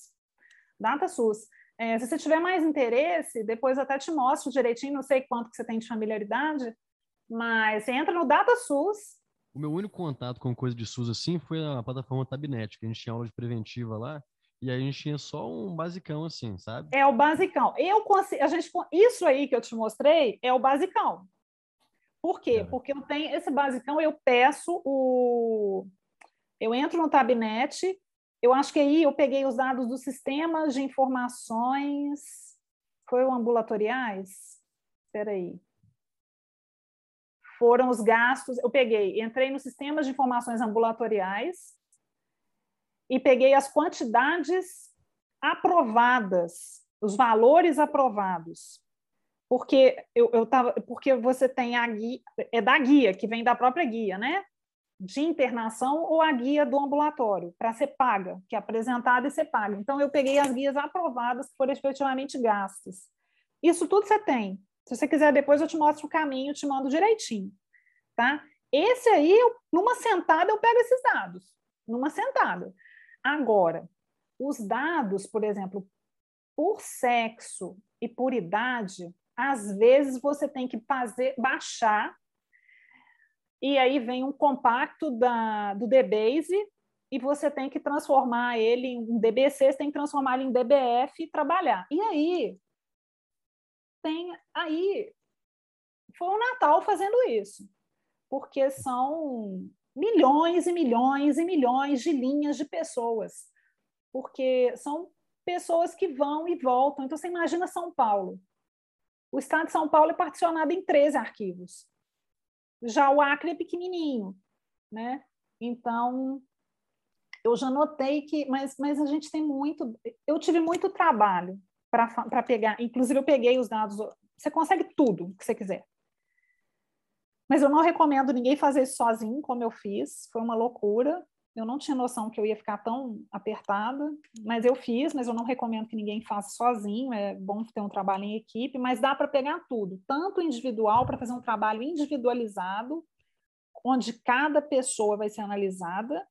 [SPEAKER 2] Data SUS. É, se você tiver mais interesse, depois até te mostro direitinho, não sei quanto que você tem de familiaridade, mas você entra no Data SUS.
[SPEAKER 4] O meu único contato com coisa de SUS assim foi a plataforma Tabnet, que a gente tinha aula de preventiva lá, e a gente tinha só um basicão assim, sabe?
[SPEAKER 2] É o basicão. Eu consigo, a gente isso aí que eu te mostrei é o basicão. Por quê? É. Porque eu tenho esse basicão, eu peço o eu entro no Tabnet, eu acho que aí eu peguei os dados dos sistemas de informações foi o ambulatoriais? Espera aí. Foram os gastos, eu peguei, entrei nos sistemas de informações ambulatoriais, e peguei as quantidades aprovadas, os valores aprovados. Porque eu, eu tava, porque você tem a guia, é da guia, que vem da própria guia, né? De internação ou a guia do ambulatório, para ser paga, que é apresentada e ser paga. Então, eu peguei as guias aprovadas que foram efetivamente gastas. Isso tudo você tem. Se você quiser, depois eu te mostro o caminho, te mando direitinho. Tá? Esse aí, eu, numa sentada, eu pego esses dados. Numa sentada. Agora, os dados, por exemplo, por sexo e por idade, às vezes você tem que fazer baixar e aí vem um compacto da, do DBase e você tem que transformar ele em DBC, você tem que transformar ele em DBF e trabalhar. E aí, tem aí foi o Natal fazendo isso, porque são milhões e milhões e milhões de linhas de pessoas, porque são pessoas que vão e voltam. Então, você imagina São Paulo. O estado de São Paulo é particionado em 13 arquivos. Já o Acre é pequenininho, né? Então, eu já notei que, mas, mas a gente tem muito, eu tive muito trabalho para pegar, inclusive eu peguei os dados, você consegue tudo que você quiser. Mas eu não recomendo ninguém fazer isso sozinho, como eu fiz, foi uma loucura. Eu não tinha noção que eu ia ficar tão apertada, mas eu fiz, mas eu não recomendo que ninguém faça sozinho, é bom ter um trabalho em equipe, mas dá para pegar tudo, tanto individual, para fazer um trabalho individualizado, onde cada pessoa vai ser analisada,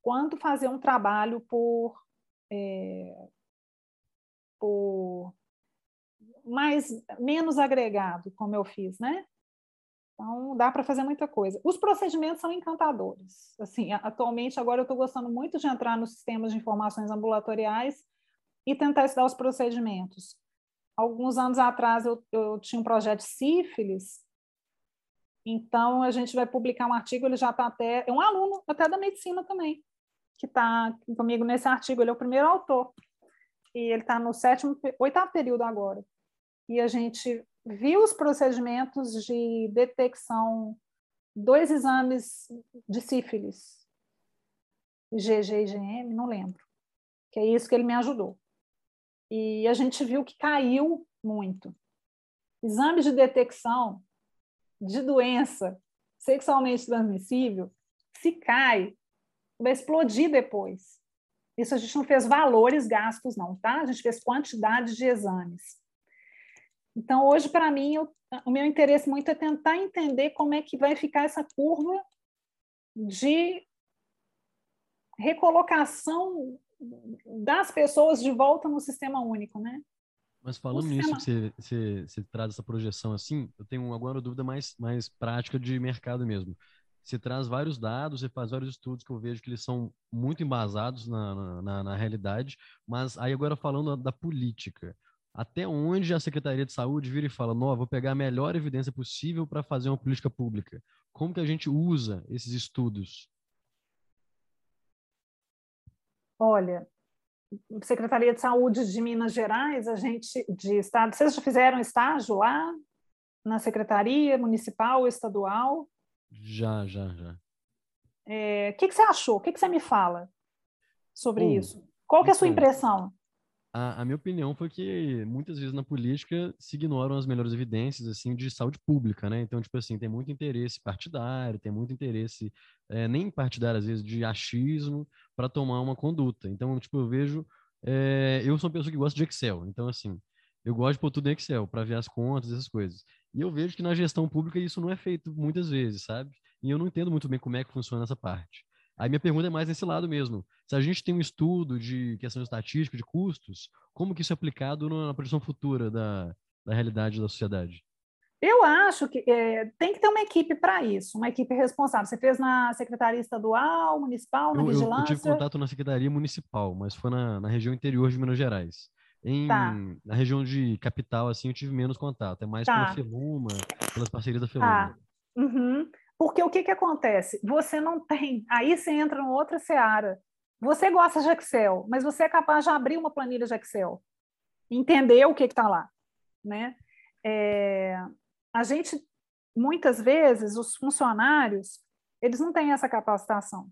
[SPEAKER 2] quanto fazer um trabalho por, é, por mais menos agregado, como eu fiz, né? Então, dá para fazer muita coisa. Os procedimentos são encantadores. Assim, atualmente, agora eu estou gostando muito de entrar nos sistemas de informações ambulatoriais e tentar estudar os procedimentos. Alguns anos atrás, eu, eu tinha um projeto de sífilis, então a gente vai publicar um artigo, ele já está até... É um aluno até da medicina também, que está comigo nesse artigo, ele é o primeiro autor. E ele está no sétimo, oitavo período agora. E a gente viu os procedimentos de detecção, dois exames de sífilis, IgG e IgM, não lembro, que é isso que ele me ajudou. E a gente viu que caiu muito. Exames de detecção de doença sexualmente transmissível, se cai, vai explodir depois. Isso a gente não fez valores gastos, não, tá? A gente fez quantidade de exames. Então, hoje, para mim, eu, o meu interesse muito é tentar entender como é que vai ficar essa curva de recolocação das pessoas de volta no sistema único, né?
[SPEAKER 4] Mas falando nisso que você, você, você, traz essa projeção assim, eu tenho agora uma dúvida mais, mais prática de mercado mesmo. Você traz vários dados, você faz vários estudos que eu vejo que eles são muito embasados na, na, na realidade, mas aí agora falando da política, até onde a Secretaria de Saúde vira e fala, não, vou pegar a melhor evidência possível para fazer uma política pública. Como que a gente usa esses estudos?
[SPEAKER 2] Olha, Secretaria de Saúde de Minas Gerais, a gente de estado, vocês já fizeram estágio lá na secretaria municipal ou estadual?
[SPEAKER 4] Já, já, já. O
[SPEAKER 2] é, que, que você achou? O que, que você me fala sobre isso? Qual que é a sua então, impressão?
[SPEAKER 4] A, a, minha opinião foi que muitas vezes na política se ignoram as melhores evidências assim de saúde pública, né? Então, tipo assim, tem muito interesse partidário, tem muito interesse é, nem partidário às vezes de achismo para tomar uma conduta. Então, tipo, eu vejo, é, eu sou uma pessoa que gosta de Excel, então assim, eu gosto de pôr tudo em Excel para ver as contas, essas coisas. E eu vejo que na gestão pública isso não é feito muitas vezes, sabe? E eu não entendo muito bem como é que funciona essa parte. Aí minha pergunta é mais nesse lado mesmo. Se a gente tem um estudo de questão estatística, de custos, como que isso é aplicado na projeção futura da, da realidade da sociedade?
[SPEAKER 2] Eu acho que é, tem que ter uma equipe para isso, uma equipe responsável. Você fez na Secretaria Estadual, Municipal, na
[SPEAKER 4] eu,
[SPEAKER 2] Vigilância?
[SPEAKER 4] Eu, eu tive contato na Secretaria Municipal, mas foi na, na região interior de Minas Gerais. Em, tá. Na região de capital, assim, eu tive menos contato. É mais tá. pela Feluma, pelas parcerias da Feluma. Tá.
[SPEAKER 2] Uhum. Porque o que, que acontece? Você não tem. Aí você entra em outra seara. Você gosta de Excel, mas você é capaz de abrir uma planilha de Excel, entender o que está lá. Né? É, a gente, muitas vezes, os funcionários, eles não têm essa capacitação.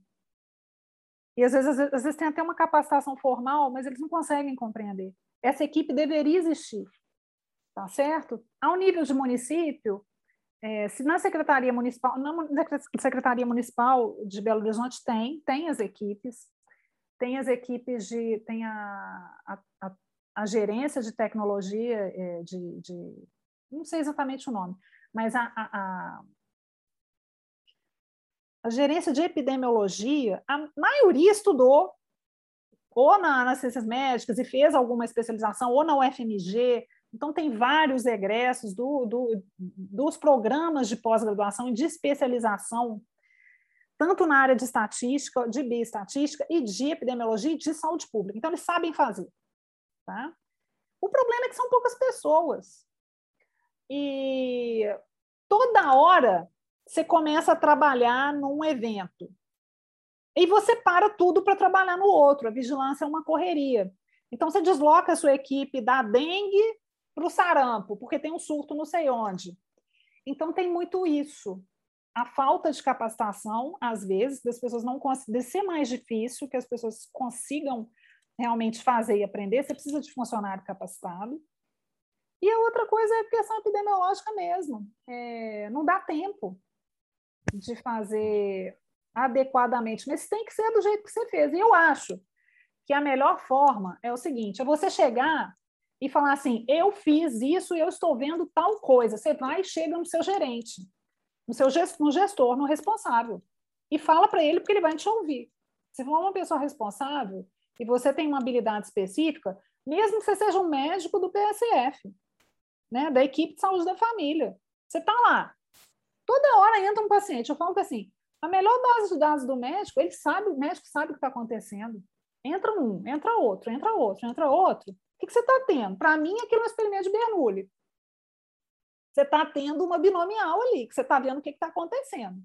[SPEAKER 2] E às vezes, às vezes tem até uma capacitação formal, mas eles não conseguem compreender. Essa equipe deveria existir, tá certo? Ao nível de município, é, se na Secretaria Municipal, na Secretaria Municipal de Belo Horizonte tem, tem as equipes, tem as equipes de, tem a, a, a, a gerência de tecnologia, é, de, de, não sei exatamente o nome, mas a, a, a gerência de epidemiologia, a maioria estudou ou na, nas ciências médicas e fez alguma especialização, ou na UFMG, então, tem vários egressos do, do, dos programas de pós-graduação e de especialização, tanto na área de estatística, de bioestatística e de epidemiologia e de saúde pública. Então, eles sabem fazer. Tá? O problema é que são poucas pessoas. e toda hora você começa a trabalhar num evento. E você para tudo para trabalhar no outro. A vigilância é uma correria. Então, você desloca a sua equipe da dengue para o sarampo, porque tem um surto não sei onde. Então, tem muito isso. A falta de capacitação, às vezes, das pessoas não conseguem, ser mais difícil que as pessoas consigam realmente fazer e aprender, você precisa de funcionário capacitado. E a outra coisa é a questão epidemiológica mesmo. É, não dá tempo de fazer adequadamente, mas tem que ser do jeito que você fez. E eu acho que a melhor forma é o seguinte: é você chegar e falar assim, eu fiz isso e eu estou vendo tal coisa. Você vai e chega no seu gerente, no seu gestor, no, gestor, no responsável, e fala para ele porque ele vai te ouvir. Se for uma pessoa responsável e você tem uma habilidade específica, mesmo que você seja um médico do PSF, né, da equipe de saúde da família, você está lá. Toda hora entra um paciente. Eu falo que assim, a melhor base de dados do médico, ele sabe, o médico sabe o que está acontecendo. Entra um, entra outro, entra outro, entra outro que, você está tendo? Para mim, aquilo é um experimento de Bernoulli. Você está tendo uma binomial ali, que você está vendo o que está acontecendo.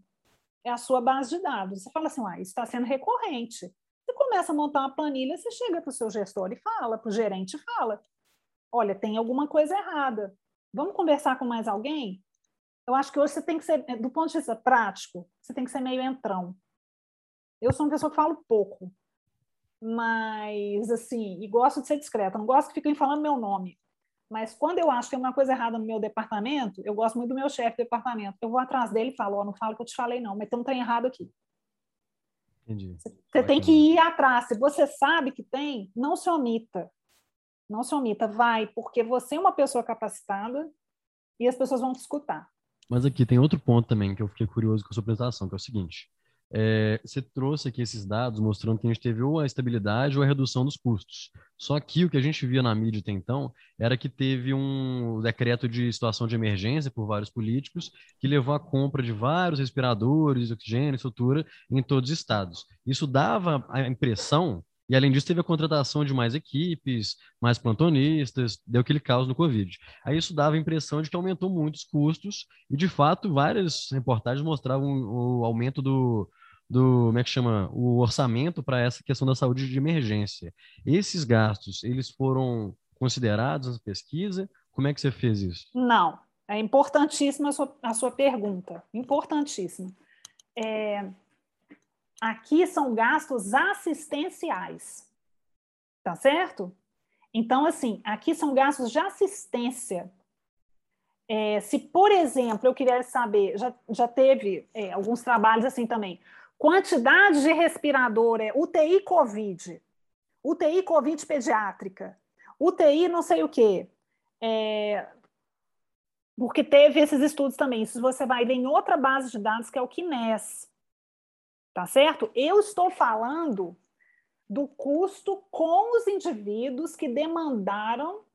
[SPEAKER 2] É a sua base de dados. Você fala assim, ah, isso está sendo recorrente. Você começa a montar uma planilha, você chega para o seu gestor e fala, para o gerente e fala, olha, tem alguma coisa errada. Vamos conversar com mais alguém? Eu acho que hoje você tem que ser, do ponto de vista prático, você tem que ser meio entrão. Eu sou uma pessoa que falo pouco mas assim, e gosto de ser discreta, não gosto que fiquem falando meu nome. Mas quando eu acho que tem uma coisa errada no meu departamento, eu gosto muito do meu chefe de departamento. Eu vou atrás dele e falo, oh, não falo que eu te falei não, mas tem um trem errado aqui.
[SPEAKER 4] Entendi.
[SPEAKER 2] Você tem que ir atrás. Se você sabe que tem, não se omita. Não se omita, vai, porque você é uma pessoa capacitada e as pessoas vão te escutar.
[SPEAKER 4] Mas aqui tem outro ponto também que eu fiquei curioso com a sua apresentação, que é o seguinte. É, você trouxe aqui esses dados mostrando que a gente teve ou a estabilidade ou a redução dos custos. Só que o que a gente via na mídia até então era que teve um decreto de situação de emergência por vários políticos que levou à compra de vários respiradores, oxigênio, estrutura em todos os estados. Isso dava a impressão e além disso, teve a contratação de mais equipes, mais plantonistas, deu aquele caos no Covid. Aí isso dava a impressão de que aumentou muito os custos, e de fato, várias reportagens mostravam o aumento do, do como é que chama o orçamento para essa questão da saúde de emergência. Esses gastos, eles foram considerados na pesquisa? Como é que você fez isso?
[SPEAKER 2] Não, é importantíssima a sua, a sua pergunta, importantíssima. É, aqui são gastos assistenciais, tá certo? Então, assim, aqui são gastos de assistência. É, se, por exemplo, eu queria saber, já, já teve é, alguns trabalhos assim também, Quantidade de respirador é UTI COVID, UTI COVID pediátrica, UTI não sei o quê. É, porque teve esses estudos também. Isso você vai ver em outra base de dados, que é o Kines. Tá certo? Eu estou falando do custo com os indivíduos que demandaram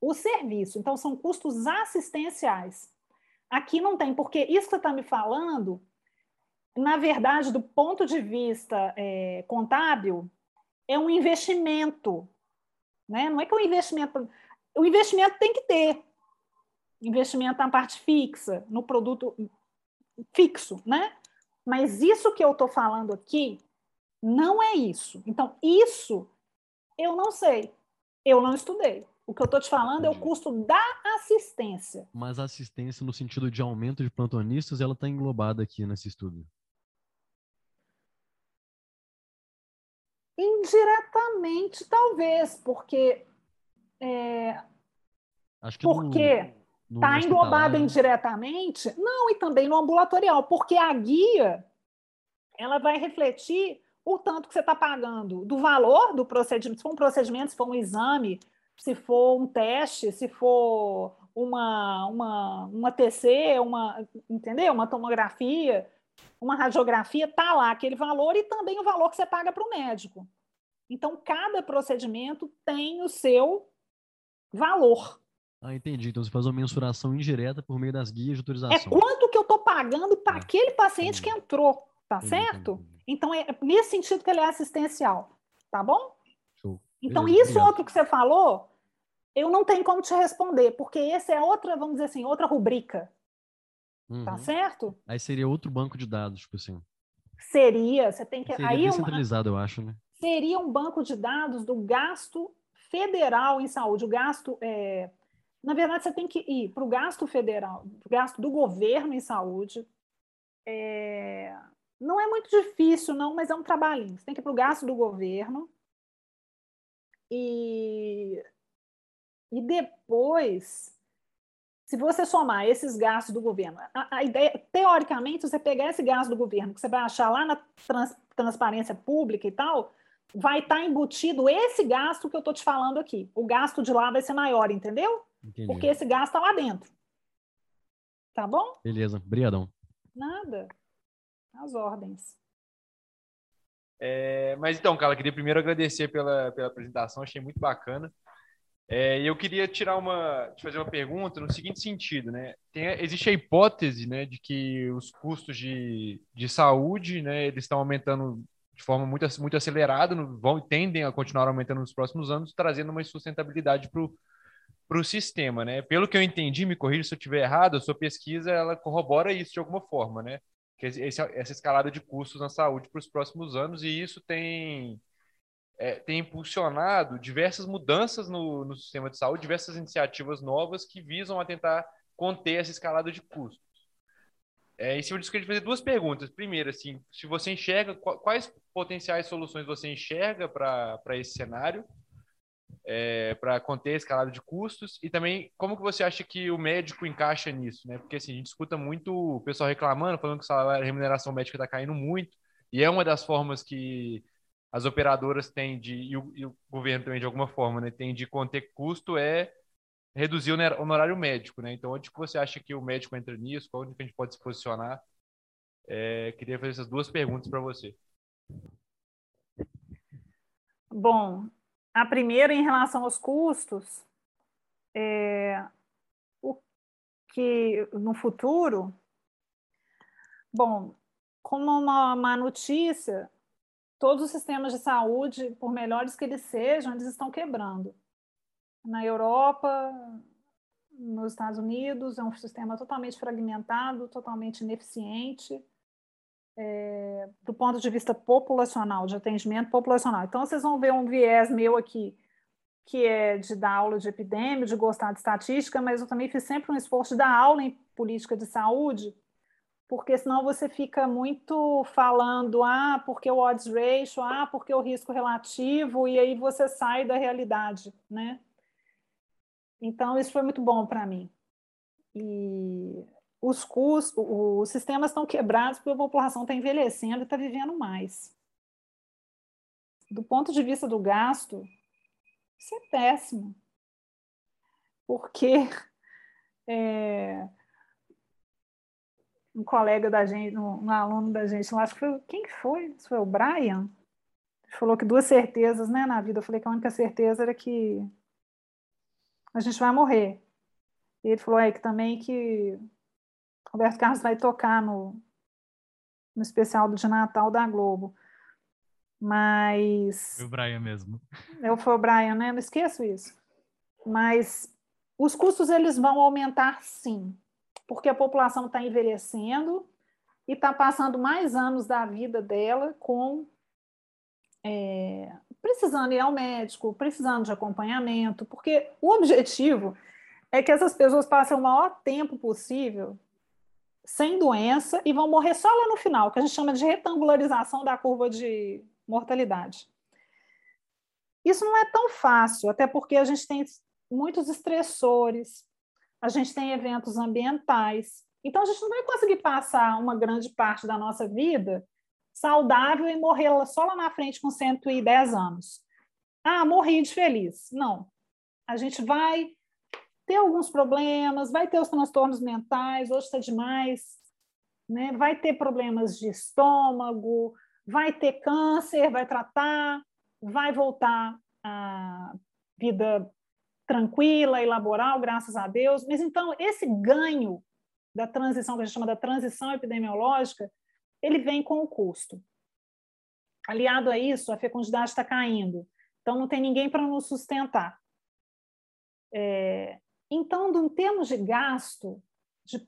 [SPEAKER 2] o serviço. Então, são custos assistenciais. Aqui não tem, porque isso que você está me falando na verdade, do ponto de vista é, contábil, é um investimento. Né? Não é que é um investimento. O investimento tem que ter. Investimento na parte fixa, no produto fixo, né? Mas isso que eu estou falando aqui não é isso. Então, isso eu não sei. Eu não estudei. O que eu estou te falando é o custo da assistência.
[SPEAKER 4] Mas a assistência, no sentido de aumento de plantonistas, ela está englobada aqui nesse estudo.
[SPEAKER 2] Indiretamente, talvez, porque. É,
[SPEAKER 4] Acho que
[SPEAKER 2] porque está englobado indiretamente, não, e também no ambulatorial, porque a guia ela vai refletir o tanto que você está pagando do valor do procedimento, se for um procedimento, se for um exame, se for um teste, se for uma, uma, uma TC, uma, entendeu? Uma tomografia, uma radiografia, está lá aquele valor e também o valor que você paga para o médico. Então, cada procedimento tem o seu valor.
[SPEAKER 4] Ah, entendi. Então, você faz uma mensuração indireta por meio das guias de autorização.
[SPEAKER 2] É quanto que eu estou pagando para ah, aquele paciente entendi. que entrou, tá entendi, certo? Entendi. Então, é nesse sentido que ele é assistencial, tá bom? Show. Então, Beleza, isso obrigado. outro que você falou, Eu não tenho como te responder, porque esse é outra, vamos dizer assim, outra rubrica.
[SPEAKER 4] Uhum.
[SPEAKER 2] Tá certo?
[SPEAKER 4] Aí seria outro banco de dados, tipo assim.
[SPEAKER 2] Seria, você tem que.
[SPEAKER 4] Seria
[SPEAKER 2] aí é uma-
[SPEAKER 4] descentralizado, eu acho, né?
[SPEAKER 2] seria um banco de dados do gasto federal em saúde. O gasto, é, na verdade, você tem que ir para o gasto federal, o gasto do governo em saúde. É, não é muito difícil, não, mas é um trabalhinho. Você tem que ir para o gasto do governo. E, e depois, se você somar esses gastos do governo, a, a ideia, teoricamente, você pegar esse gasto do governo, que você vai achar lá na trans- transparência pública e tal, vai estar embutido esse gasto que eu estou te falando aqui. O gasto de lá vai ser maior, entendeu?
[SPEAKER 4] Entendi.
[SPEAKER 2] Porque esse gasto está lá dentro. Tá bom?
[SPEAKER 4] Beleza, brigadão.
[SPEAKER 2] Nada. As ordens.
[SPEAKER 3] É, mas então, Carla, queria primeiro agradecer pela, pela apresentação, achei muito bacana. É, eu queria tirar uma, te fazer uma pergunta no seguinte sentido, né? Tem, existe a hipótese, né, de que os custos de, de saúde, né, eles estão aumentando de forma muito, muito acelerada, vão tendem a continuar aumentando nos próximos anos, trazendo uma sustentabilidade para o sistema, né? Pelo que eu entendi, me corrija se eu estiver errado, a sua pesquisa ela corrobora isso de alguma forma, né? Que esse- essa escalada de custos na saúde para os próximos anos e isso tem é, tem impulsionado diversas mudanças no, no sistema de saúde, diversas iniciativas novas que visam a tentar conter essa escalada de custos. É, em cima disso, eu queria fazer duas perguntas. Primeiro, assim, se você enxerga, qu- quais potenciais soluções você enxerga para esse cenário, para conter a escalada de custos, e também como que você acha que o médico encaixa nisso, né? Porque assim, a gente escuta muito o pessoal reclamando, falando que a remuneração médica está caindo muito, e é uma das formas que as operadoras têm de, e o, e o governo também de alguma forma, né, tem de conter custo é reduzir o honorário médico, né? Então, onde que você acha que o médico entra nisso? Onde que a gente pode se posicionar? É, queria fazer essas duas perguntas para você.
[SPEAKER 2] Bom, a primeira em relação aos custos, é, o que no futuro, bom, como uma má notícia, todos os sistemas de saúde, por melhores que eles sejam, eles estão quebrando. Na Europa, nos Estados Unidos, é um sistema totalmente fragmentado, totalmente ineficiente é, do ponto de vista populacional, de atendimento populacional. Então, vocês vão ver um viés meu aqui, que é de dar aula de epidemia, de gostar de estatística, mas eu também fiz sempre um esforço de dar aula em política de saúde, porque senão você fica muito falando, ah, porque o odds ratio, ah, porque o risco relativo, e aí você sai da realidade, né? Então, isso foi muito bom para mim. E os custos, os sistemas estão quebrados porque a população está envelhecendo e está vivendo mais. Do ponto de vista do gasto, isso é péssimo. Porque é, um colega da gente, um, um aluno da gente, acho que foi, quem que foi? Isso foi o Brian? Falou que duas certezas né, na vida. Eu falei que a única certeza era que a gente vai morrer. E ele falou é, que também que Roberto Carlos vai tocar no, no especial do de Natal da Globo. Mas.
[SPEAKER 5] Foi o Brian mesmo.
[SPEAKER 2] Eu foi o Brian, né? Não esqueço isso. Mas os custos eles vão aumentar sim, porque a população está envelhecendo e está passando mais anos da vida dela com é, precisando ir ao médico, precisando de acompanhamento, porque o objetivo é que essas pessoas passem o maior tempo possível sem doença e vão morrer só lá no final, que a gente chama de retangularização da curva de mortalidade. Isso não é tão fácil, até porque a gente tem muitos estressores, a gente tem eventos ambientais. Então, a gente não vai conseguir passar uma grande parte da nossa vida saudável e morrer só lá na frente com 110 anos. Ah, morri de feliz. Não. A gente vai ter alguns problemas, vai ter os transtornos mentais, hoje está demais, né? vai ter problemas de estômago, vai ter câncer, vai tratar, vai voltar à vida tranquila e laboral, graças a Deus. Mas então, esse ganho da transição, que a gente chama da transição epidemiológica, ele vem com o custo. Aliado a isso, a fecundidade está caindo. Então, não tem ninguém para nos sustentar. É, então, em termos de gasto, de,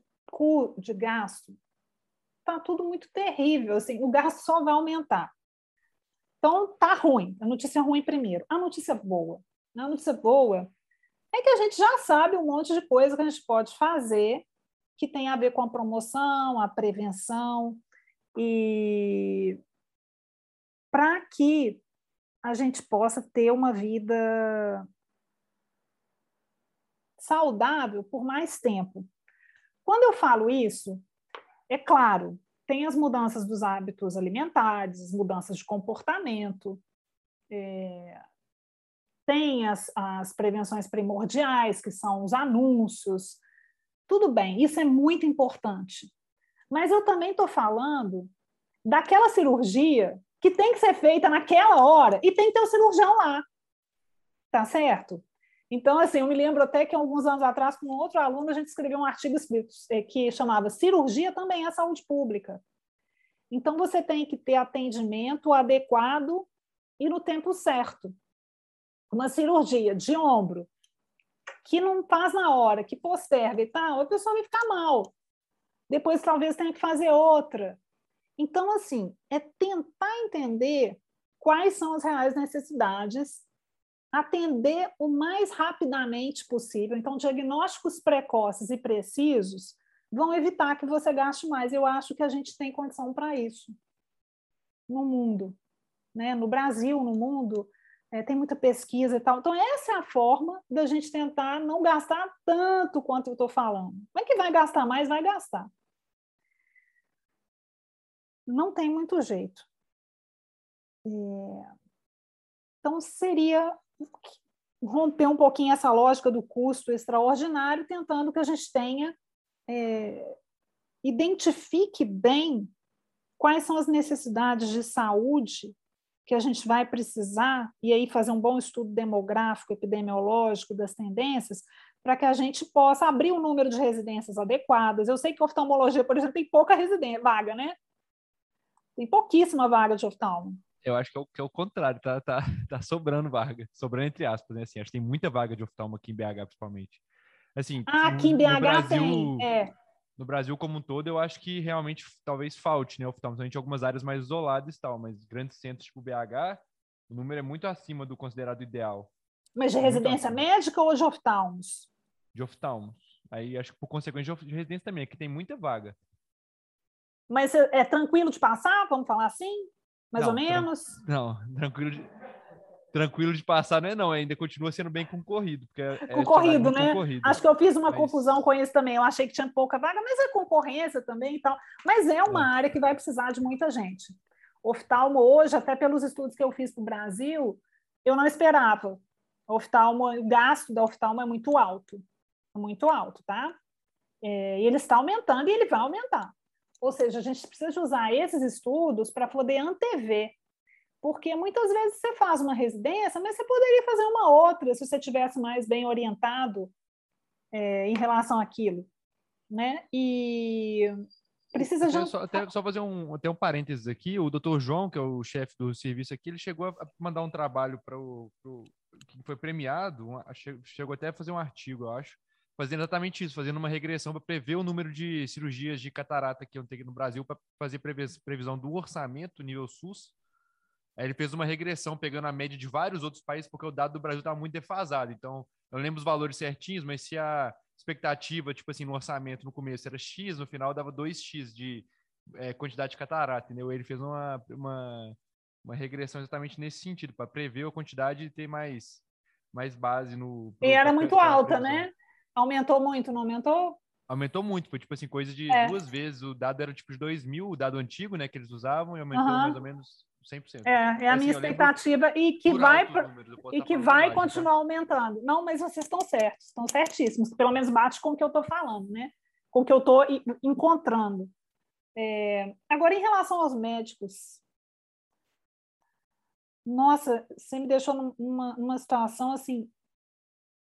[SPEAKER 2] de gasto, está tudo muito terrível. Assim, o gasto só vai aumentar. Então, tá ruim. A notícia ruim primeiro. A notícia boa. A notícia boa é que a gente já sabe um monte de coisa que a gente pode fazer que tem a ver com a promoção, a prevenção e para que a gente possa ter uma vida saudável por mais tempo. Quando eu falo isso, é claro, tem as mudanças dos hábitos alimentares, as mudanças de comportamento, é, tem as, as prevenções primordiais, que são os anúncios. Tudo bem, isso é muito importante. Mas eu também estou falando daquela cirurgia que tem que ser feita naquela hora e tem que ter o cirurgião lá. Tá certo? Então, assim, eu me lembro até que alguns anos atrás, com outro aluno, a gente escreveu um artigo é, que chamava Cirurgia também é saúde pública. Então, você tem que ter atendimento adequado e no tempo certo. Uma cirurgia de ombro que não faz na hora, que posterga e tal, a pessoa vai ficar mal. Depois, talvez, tenha que fazer outra. Então, assim, é tentar entender quais são as reais necessidades, atender o mais rapidamente possível. Então, diagnósticos precoces e precisos vão evitar que você gaste mais. Eu acho que a gente tem condição para isso no mundo, né? No Brasil, no mundo, é, tem muita pesquisa e tal. Então, essa é a forma da gente tentar não gastar tanto quanto eu estou falando. Como é que vai gastar mais? Vai gastar não tem muito jeito. É... Então, seria romper um pouquinho essa lógica do custo extraordinário, tentando que a gente tenha, é... identifique bem quais são as necessidades de saúde que a gente vai precisar, e aí fazer um bom estudo demográfico, epidemiológico das tendências, para que a gente possa abrir o número de residências adequadas. Eu sei que oftalmologia, por exemplo, tem pouca residência, vaga, né? Tem pouquíssima vaga de oftalmo.
[SPEAKER 3] Eu acho que é o, que é o contrário, tá, tá, tá sobrando vaga, sobrando entre aspas, né? Assim, acho que tem muita vaga de oftalmo aqui em BH, principalmente. Assim,
[SPEAKER 2] ah, aqui em BH Brasil, tem, é.
[SPEAKER 3] No Brasil como um todo, eu acho que realmente talvez falte, né, oftalmo. A gente algumas áreas mais isoladas e tal, mas grandes centros tipo BH, o número é muito acima do considerado ideal.
[SPEAKER 2] Mas de residência médica ou de oftalmos?
[SPEAKER 3] De oftalmos. Aí acho que por consequência de residência também, aqui tem muita vaga.
[SPEAKER 2] Mas é, é tranquilo de passar, vamos falar assim? Mais não, ou menos?
[SPEAKER 3] Tra não, tranquilo de, tranquilo de passar não é não, ainda continua sendo bem concorrido. Porque é,
[SPEAKER 2] é concorrido, né? Concorrido. Acho que eu fiz uma mas... confusão com isso também. Eu achei que tinha pouca vaga, mas é concorrência também e tal. Mas é uma é. área que vai precisar de muita gente. Oftalmo hoje, até pelos estudos que eu fiz para o Brasil, eu não esperava. Oftalmo, o gasto da oftalmo é muito alto. Muito alto, tá? É, e ele está aumentando e ele vai aumentar. Ou seja, a gente precisa usar esses estudos para poder antever. Porque muitas vezes você faz uma residência, mas você poderia fazer uma outra se você tivesse mais bem orientado é, em relação àquilo. Né? E precisa
[SPEAKER 3] já. Só, até, só fazer um, até um parênteses aqui: o doutor João, que é o chefe do serviço aqui, ele chegou a mandar um trabalho para o. que foi premiado, chegou até a fazer um artigo, eu acho, fazendo exatamente isso, fazendo uma regressão para prever o número de cirurgias de catarata que iam ter no Brasil para fazer previsão do orçamento nível SUS. Aí ele fez uma regressão pegando a média de vários outros países, porque o dado do Brasil estava muito defasado. Então, eu lembro os valores certinhos, mas se a expectativa, tipo assim, no orçamento no começo era X, no final dava 2X de é, quantidade de catarata, entendeu? Ele fez uma, uma, uma regressão exatamente nesse sentido, para prever a quantidade e ter mais, mais base no.
[SPEAKER 2] E era muito alta, né? Aumentou muito, não aumentou?
[SPEAKER 3] Aumentou muito, foi tipo assim, coisa de é. duas vezes. O dado era tipo de 2 mil, o dado antigo, né, que eles usavam, e aumentou uhum. mais ou menos 100%.
[SPEAKER 2] É, é a assim, minha expectativa e que vai, e que vai tá? continuar tá? aumentando. Não, mas vocês estão certos, estão certíssimos. Pelo menos bate com o que eu estou falando, né? Com o que eu estou encontrando. É... Agora, em relação aos médicos, nossa, você me deixou numa, numa situação assim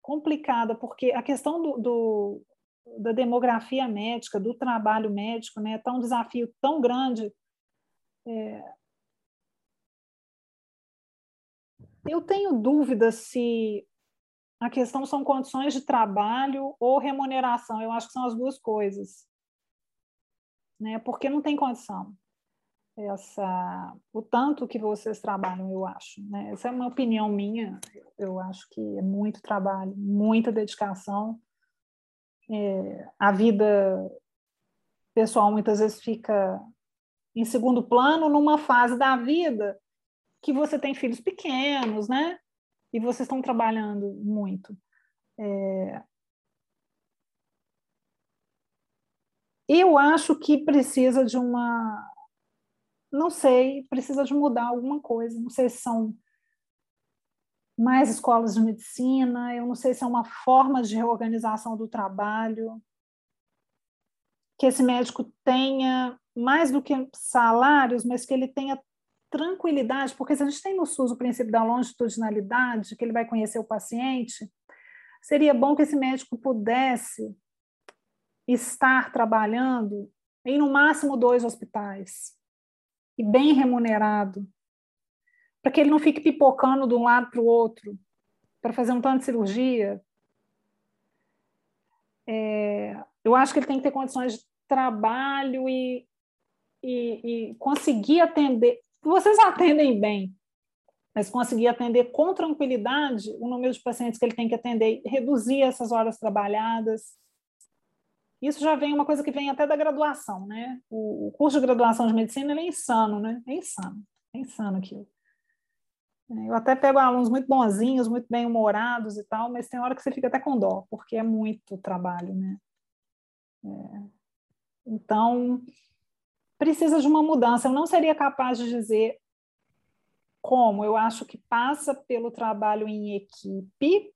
[SPEAKER 2] complicada, porque a questão do, do, da demografia médica, do trabalho médico, né, é um desafio tão grande. É... Eu tenho dúvida se a questão são condições de trabalho ou remuneração. Eu acho que são as duas coisas. Né? Porque não tem condição. Essa, o tanto que vocês trabalham, eu acho. Né? Essa é uma opinião minha. Eu acho que é muito trabalho, muita dedicação. É, a vida pessoal muitas vezes fica em segundo plano numa fase da vida que você tem filhos pequenos, né? E vocês estão trabalhando muito. É... Eu acho que precisa de uma. Não sei, precisa de mudar alguma coisa. Não sei se são mais escolas de medicina, eu não sei se é uma forma de reorganização do trabalho, que esse médico tenha mais do que salários, mas que ele tenha tranquilidade, porque se a gente tem no SUS o princípio da longitudinalidade, que ele vai conhecer o paciente, seria bom que esse médico pudesse estar trabalhando em no máximo dois hospitais e bem remunerado, para que ele não fique pipocando de um lado para o outro, para fazer um tanto de cirurgia. É, eu acho que ele tem que ter condições de trabalho e, e, e conseguir atender. Vocês atendem bem, mas conseguir atender com tranquilidade o número de pacientes que ele tem que atender, reduzir essas horas trabalhadas. Isso já vem uma coisa que vem até da graduação, né? O, curso de graduação de medicina é insano, né? É insano, é insano aquilo. Eu até pego alunos muito bonzinhos, muito bem humorados e tal, mas tem hora que você fica até com dó, porque é muito trabalho, né? É. Então, precisa de uma mudança. Eu não seria capaz de dizer como. Eu acho que passa pelo trabalho em equipe,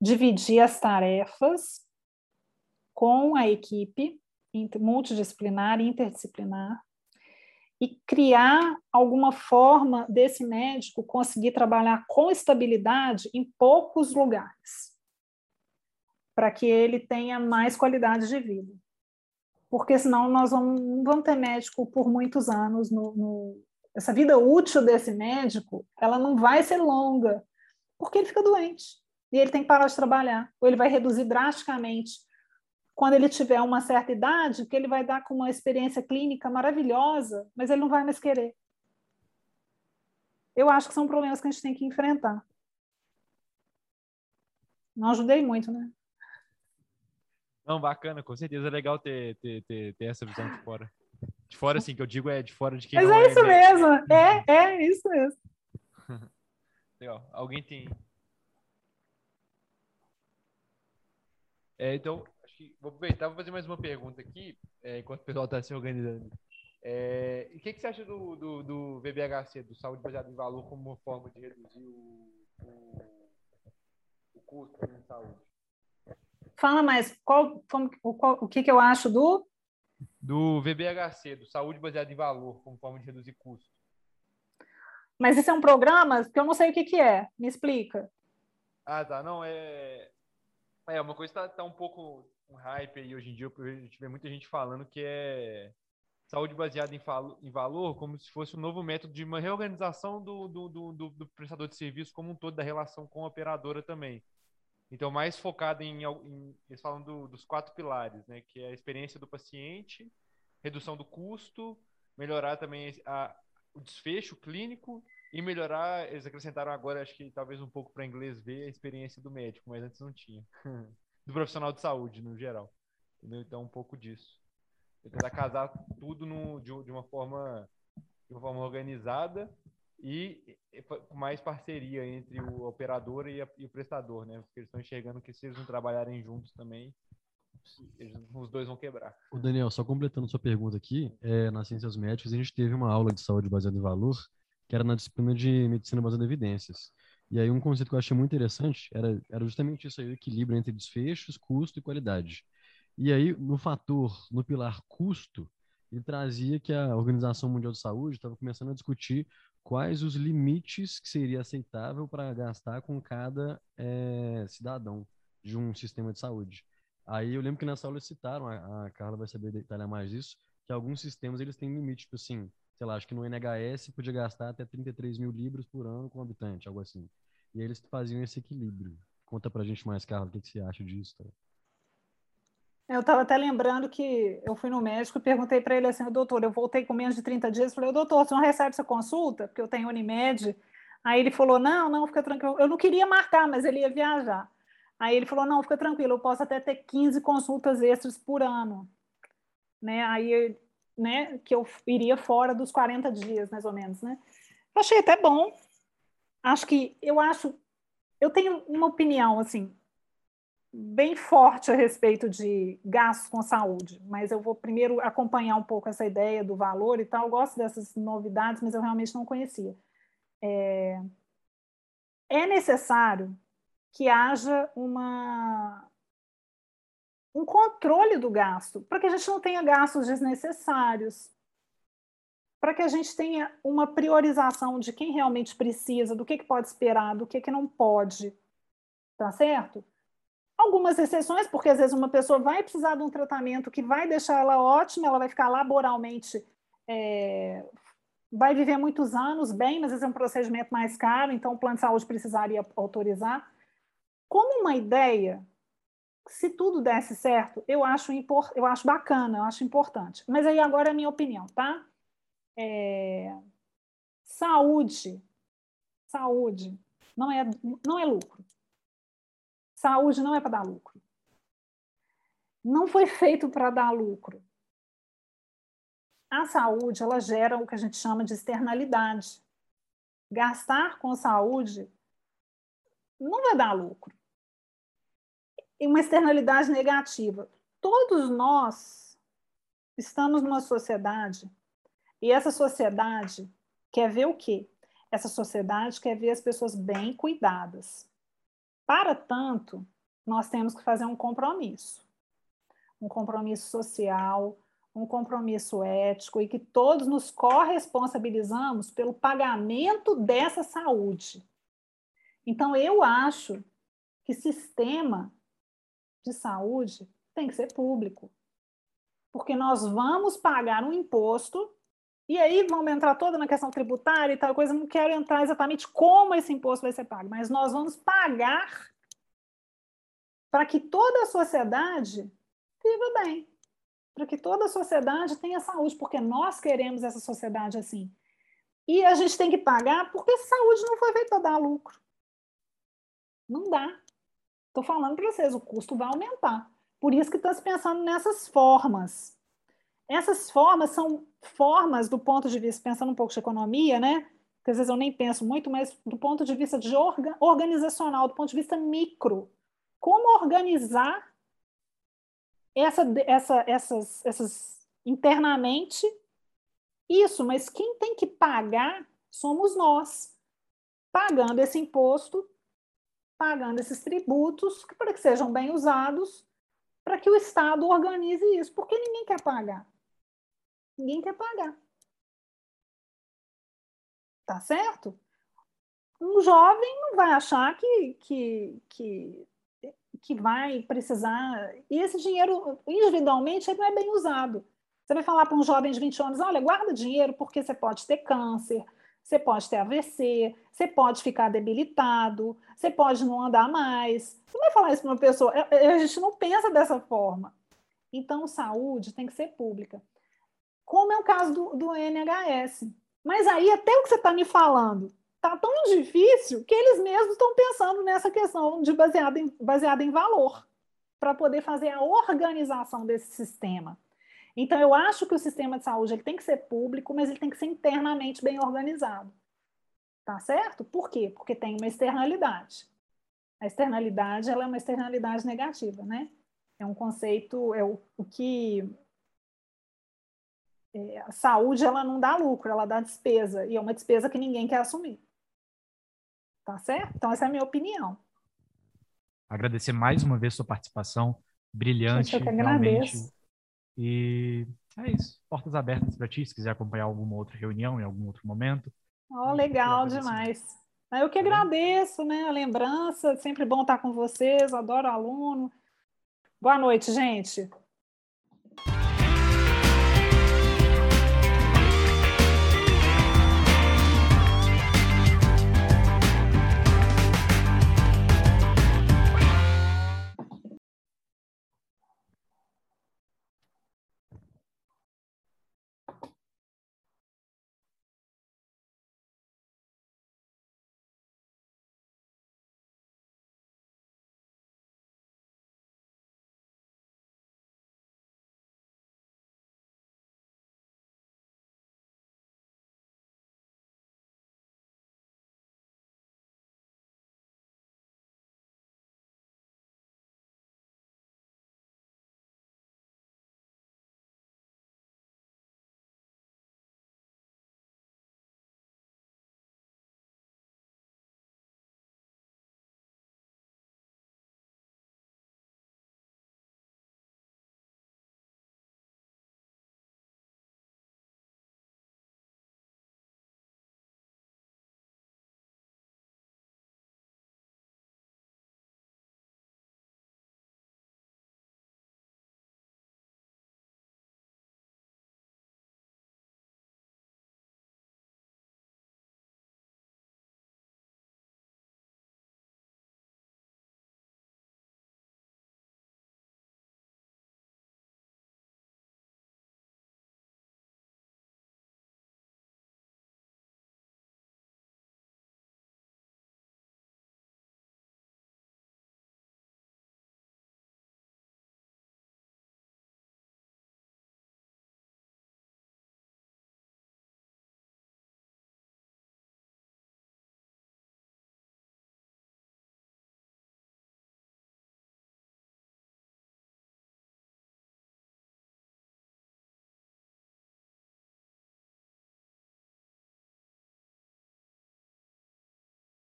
[SPEAKER 2] dividir as tarefas com a equipe multidisciplinar interdisciplinar, e criar alguma forma desse médico conseguir trabalhar com estabilidade em poucos lugares, para que ele tenha mais qualidade de vida. Porque senão nós vamos, não vamos ter médico por muitos anos. No, no, essa vida útil desse médico, ela não vai ser longa, porque ele fica doente e ele tem que parar de trabalhar, ou ele vai reduzir drasticamente quando ele tiver uma certa idade, que ele vai dar com uma experiência clínica maravilhosa, mas ele não vai mais querer. Eu acho que são problemas que a gente tem que enfrentar. Não ajudei muito, né?
[SPEAKER 3] Não, bacana, com certeza é legal ter, ter, ter, ter essa visão de fora. De fora, assim, que eu digo é de fora de quem
[SPEAKER 2] Mas
[SPEAKER 3] é,
[SPEAKER 2] é isso
[SPEAKER 3] é,
[SPEAKER 2] mesmo, é, é isso mesmo.
[SPEAKER 3] Legal. Alguém tem. É, então, que vou aproveitar vou fazer mais uma pergunta aqui, é, enquanto o pessoal está se organizando. É, o que, que você acha do, do, do, VBHC, do saúde baseado em valor, como uma forma de reduzir o, o, o custo da saúde?
[SPEAKER 2] Fala mais, qual, como, qual, o que, que eu acho do?
[SPEAKER 3] Do VBHC, do saúde baseado em valor, como forma de reduzir custo.
[SPEAKER 2] Mas isso é um programa que eu não sei o que, que é. Me explica.
[SPEAKER 3] Ah, tá. Não, é. É, uma coisa está tá um pouco um hype aí hoje em dia, a gente vê muita gente falando que é saúde baseada em, em valor, como se fosse um novo método de uma reorganização do, do, do, do, prestador de serviço como um todo, da relação com a operadora também. Então, mais focado em, em eles falam do, dos quatro pilares, né, que é a experiência do paciente, redução do custo, melhorar também a, o desfecho clínico e melhorar, eles acrescentaram agora, acho que talvez um pouco para inglês ver a experiência do médico, mas antes não tinha. do profissional de saúde, no geral. Entendeu? Então, um pouco disso. Tentar casar tudo no, de, de, uma forma de uma forma organizada e mais parceria entre o operador e, a, e, o prestador, né? Porque eles estão enxergando que se eles não trabalharem juntos também, eles, os dois vão quebrar.
[SPEAKER 4] O Daniel, só completando sua pergunta aqui, é, nas ciências médicas a gente teve uma aula de saúde baseada em valor, que era na disciplina de medicina baseada em evidências. E aí um conceito que eu achei muito interessante era, era justamente isso aí, o equilíbrio entre desfechos, custo e qualidade. E aí, no fator, no pilar custo, ele trazia que a Organização Mundial de Saúde estava começando a discutir quais os limites que seria aceitável para gastar com cada é, cidadão de um sistema de saúde. Aí eu lembro que nessa aula citaram, a, a Carla vai saber detalhar mais isso, que alguns sistemas eles têm limite, tipo assim, sei lá, acho que no NHS podia gastar até 33 mil libras por ano com habitante, algo assim. E eles faziam esse equilíbrio. Conta pra gente mais, Carla, o que, que você acha disso? Tá?
[SPEAKER 2] Eu estava até lembrando que eu fui no médico e perguntei para ele assim, doutor, eu voltei com menos de 30 dias, falei, doutor, você não recebe essa consulta? Porque eu tenho Unimed. Aí ele falou, não, não, fica tranquilo. Eu não queria marcar, mas ele ia viajar. Aí ele falou, não, fica tranquilo, eu posso até ter 15 consultas extras por ano. Né? Aí, né, que eu iria fora dos 40 dias, mais ou menos, né? Eu achei até bom. Acho que, eu acho, eu tenho uma opinião, assim, bem forte a respeito de gastos com saúde, mas eu vou primeiro acompanhar um pouco essa ideia do valor e tal. Eu gosto dessas novidades, mas eu realmente não conhecia. É, é necessário que haja uma, um controle do gasto, para que a gente não tenha gastos desnecessários, para que a gente tenha uma priorização de quem realmente precisa, do que, que pode esperar, do que, que não pode. Tá certo? Algumas exceções, porque às vezes uma pessoa vai precisar de um tratamento que vai deixar ela ótima, ela vai ficar laboralmente, é, vai viver muitos anos bem, mas às vezes é um procedimento mais caro, então o plano de saúde precisaria autorizar. Como uma ideia, se tudo desse certo, eu acho, eu acho bacana, eu acho importante. Mas aí agora é a minha opinião, tá? É, saúde, saúde não é, não é lucro. Saúde não é para dar lucro. Não foi feito para dar lucro. A saúde, ela gera o que a gente chama de externalidade. Gastar com saúde não vai dar lucro. E uma externalidade negativa. Todos nós estamos numa sociedade e essa sociedade quer ver o quê? Essa sociedade quer ver as pessoas bem cuidadas. Para tanto, nós temos que fazer um compromisso. Um compromisso social, um compromisso ético e que todos nos corresponsabilizamos pelo pagamento dessa saúde. Então, eu acho que sistema de saúde tem que ser público. Porque nós vamos pagar um imposto e aí vamos entrar toda na questão tributária e tal coisa, não quero entrar exatamente como esse imposto vai ser pago, mas nós vamos pagar para que toda a sociedade viva bem, para que toda a sociedade tenha saúde, porque nós queremos essa sociedade assim. E a gente tem que pagar porque saúde não foi feita para dar lucro. Não dá. Estou falando para vocês, o custo vai aumentar. Por isso que está se pensando nessas formas essas formas são formas do ponto de vista, pensando um pouco de economia, né? Que às vezes eu nem penso muito, mas do ponto de vista de orga, organizacional, do ponto de vista micro. Como organizar essa, essa, essas, essas internamente isso, mas quem tem que pagar somos nós, pagando esse imposto, pagando esses tributos, para que sejam bem usados, para que o Estado organize isso, porque ninguém quer pagar. Ninguém quer pagar. Tá certo? Um jovem não vai achar que, que, que, que vai precisar. E esse dinheiro, individualmente, ele não é bem usado. Você vai falar para um jovem de 20 anos: olha, guarda dinheiro porque você pode ter câncer, você pode ter AVC, você pode ficar debilitado, você pode não andar mais. Você vai falar isso para uma pessoa. É, é, a gente não pensa dessa forma. Então, saúde tem que ser pública como é o caso do, do NHS. Mas aí, até o que você está me falando está tão difícil que eles mesmos estão pensando nessa questão de baseada em, baseada em valor, para poder fazer a organização desse sistema. Então, eu acho que o sistema de saúde ele tem que ser público, mas ele tem que ser internamente bem organizado. Tá certo? Por quê? Porque tem uma externalidade. A externalidade ela é uma externalidade negativa, né? É um conceito, é o, o que é, a saúde ela não dá lucro, ela dá despesa, e é uma despesa que ninguém quer assumir. Tá certo? Então, essa é a minha opinião.
[SPEAKER 5] Agradecer mais uma vez sua participação, brilhante,
[SPEAKER 2] Gente, eu que
[SPEAKER 5] realmente. E é isso. Portas abertas para ti, se quiser acompanhar alguma outra reunião em algum outro momento.
[SPEAKER 2] Oh, legal demais. Eu que tá agradeço, né? A lembrança, sempre bom estar com vocês, adoro aluno. Boa noite, gente.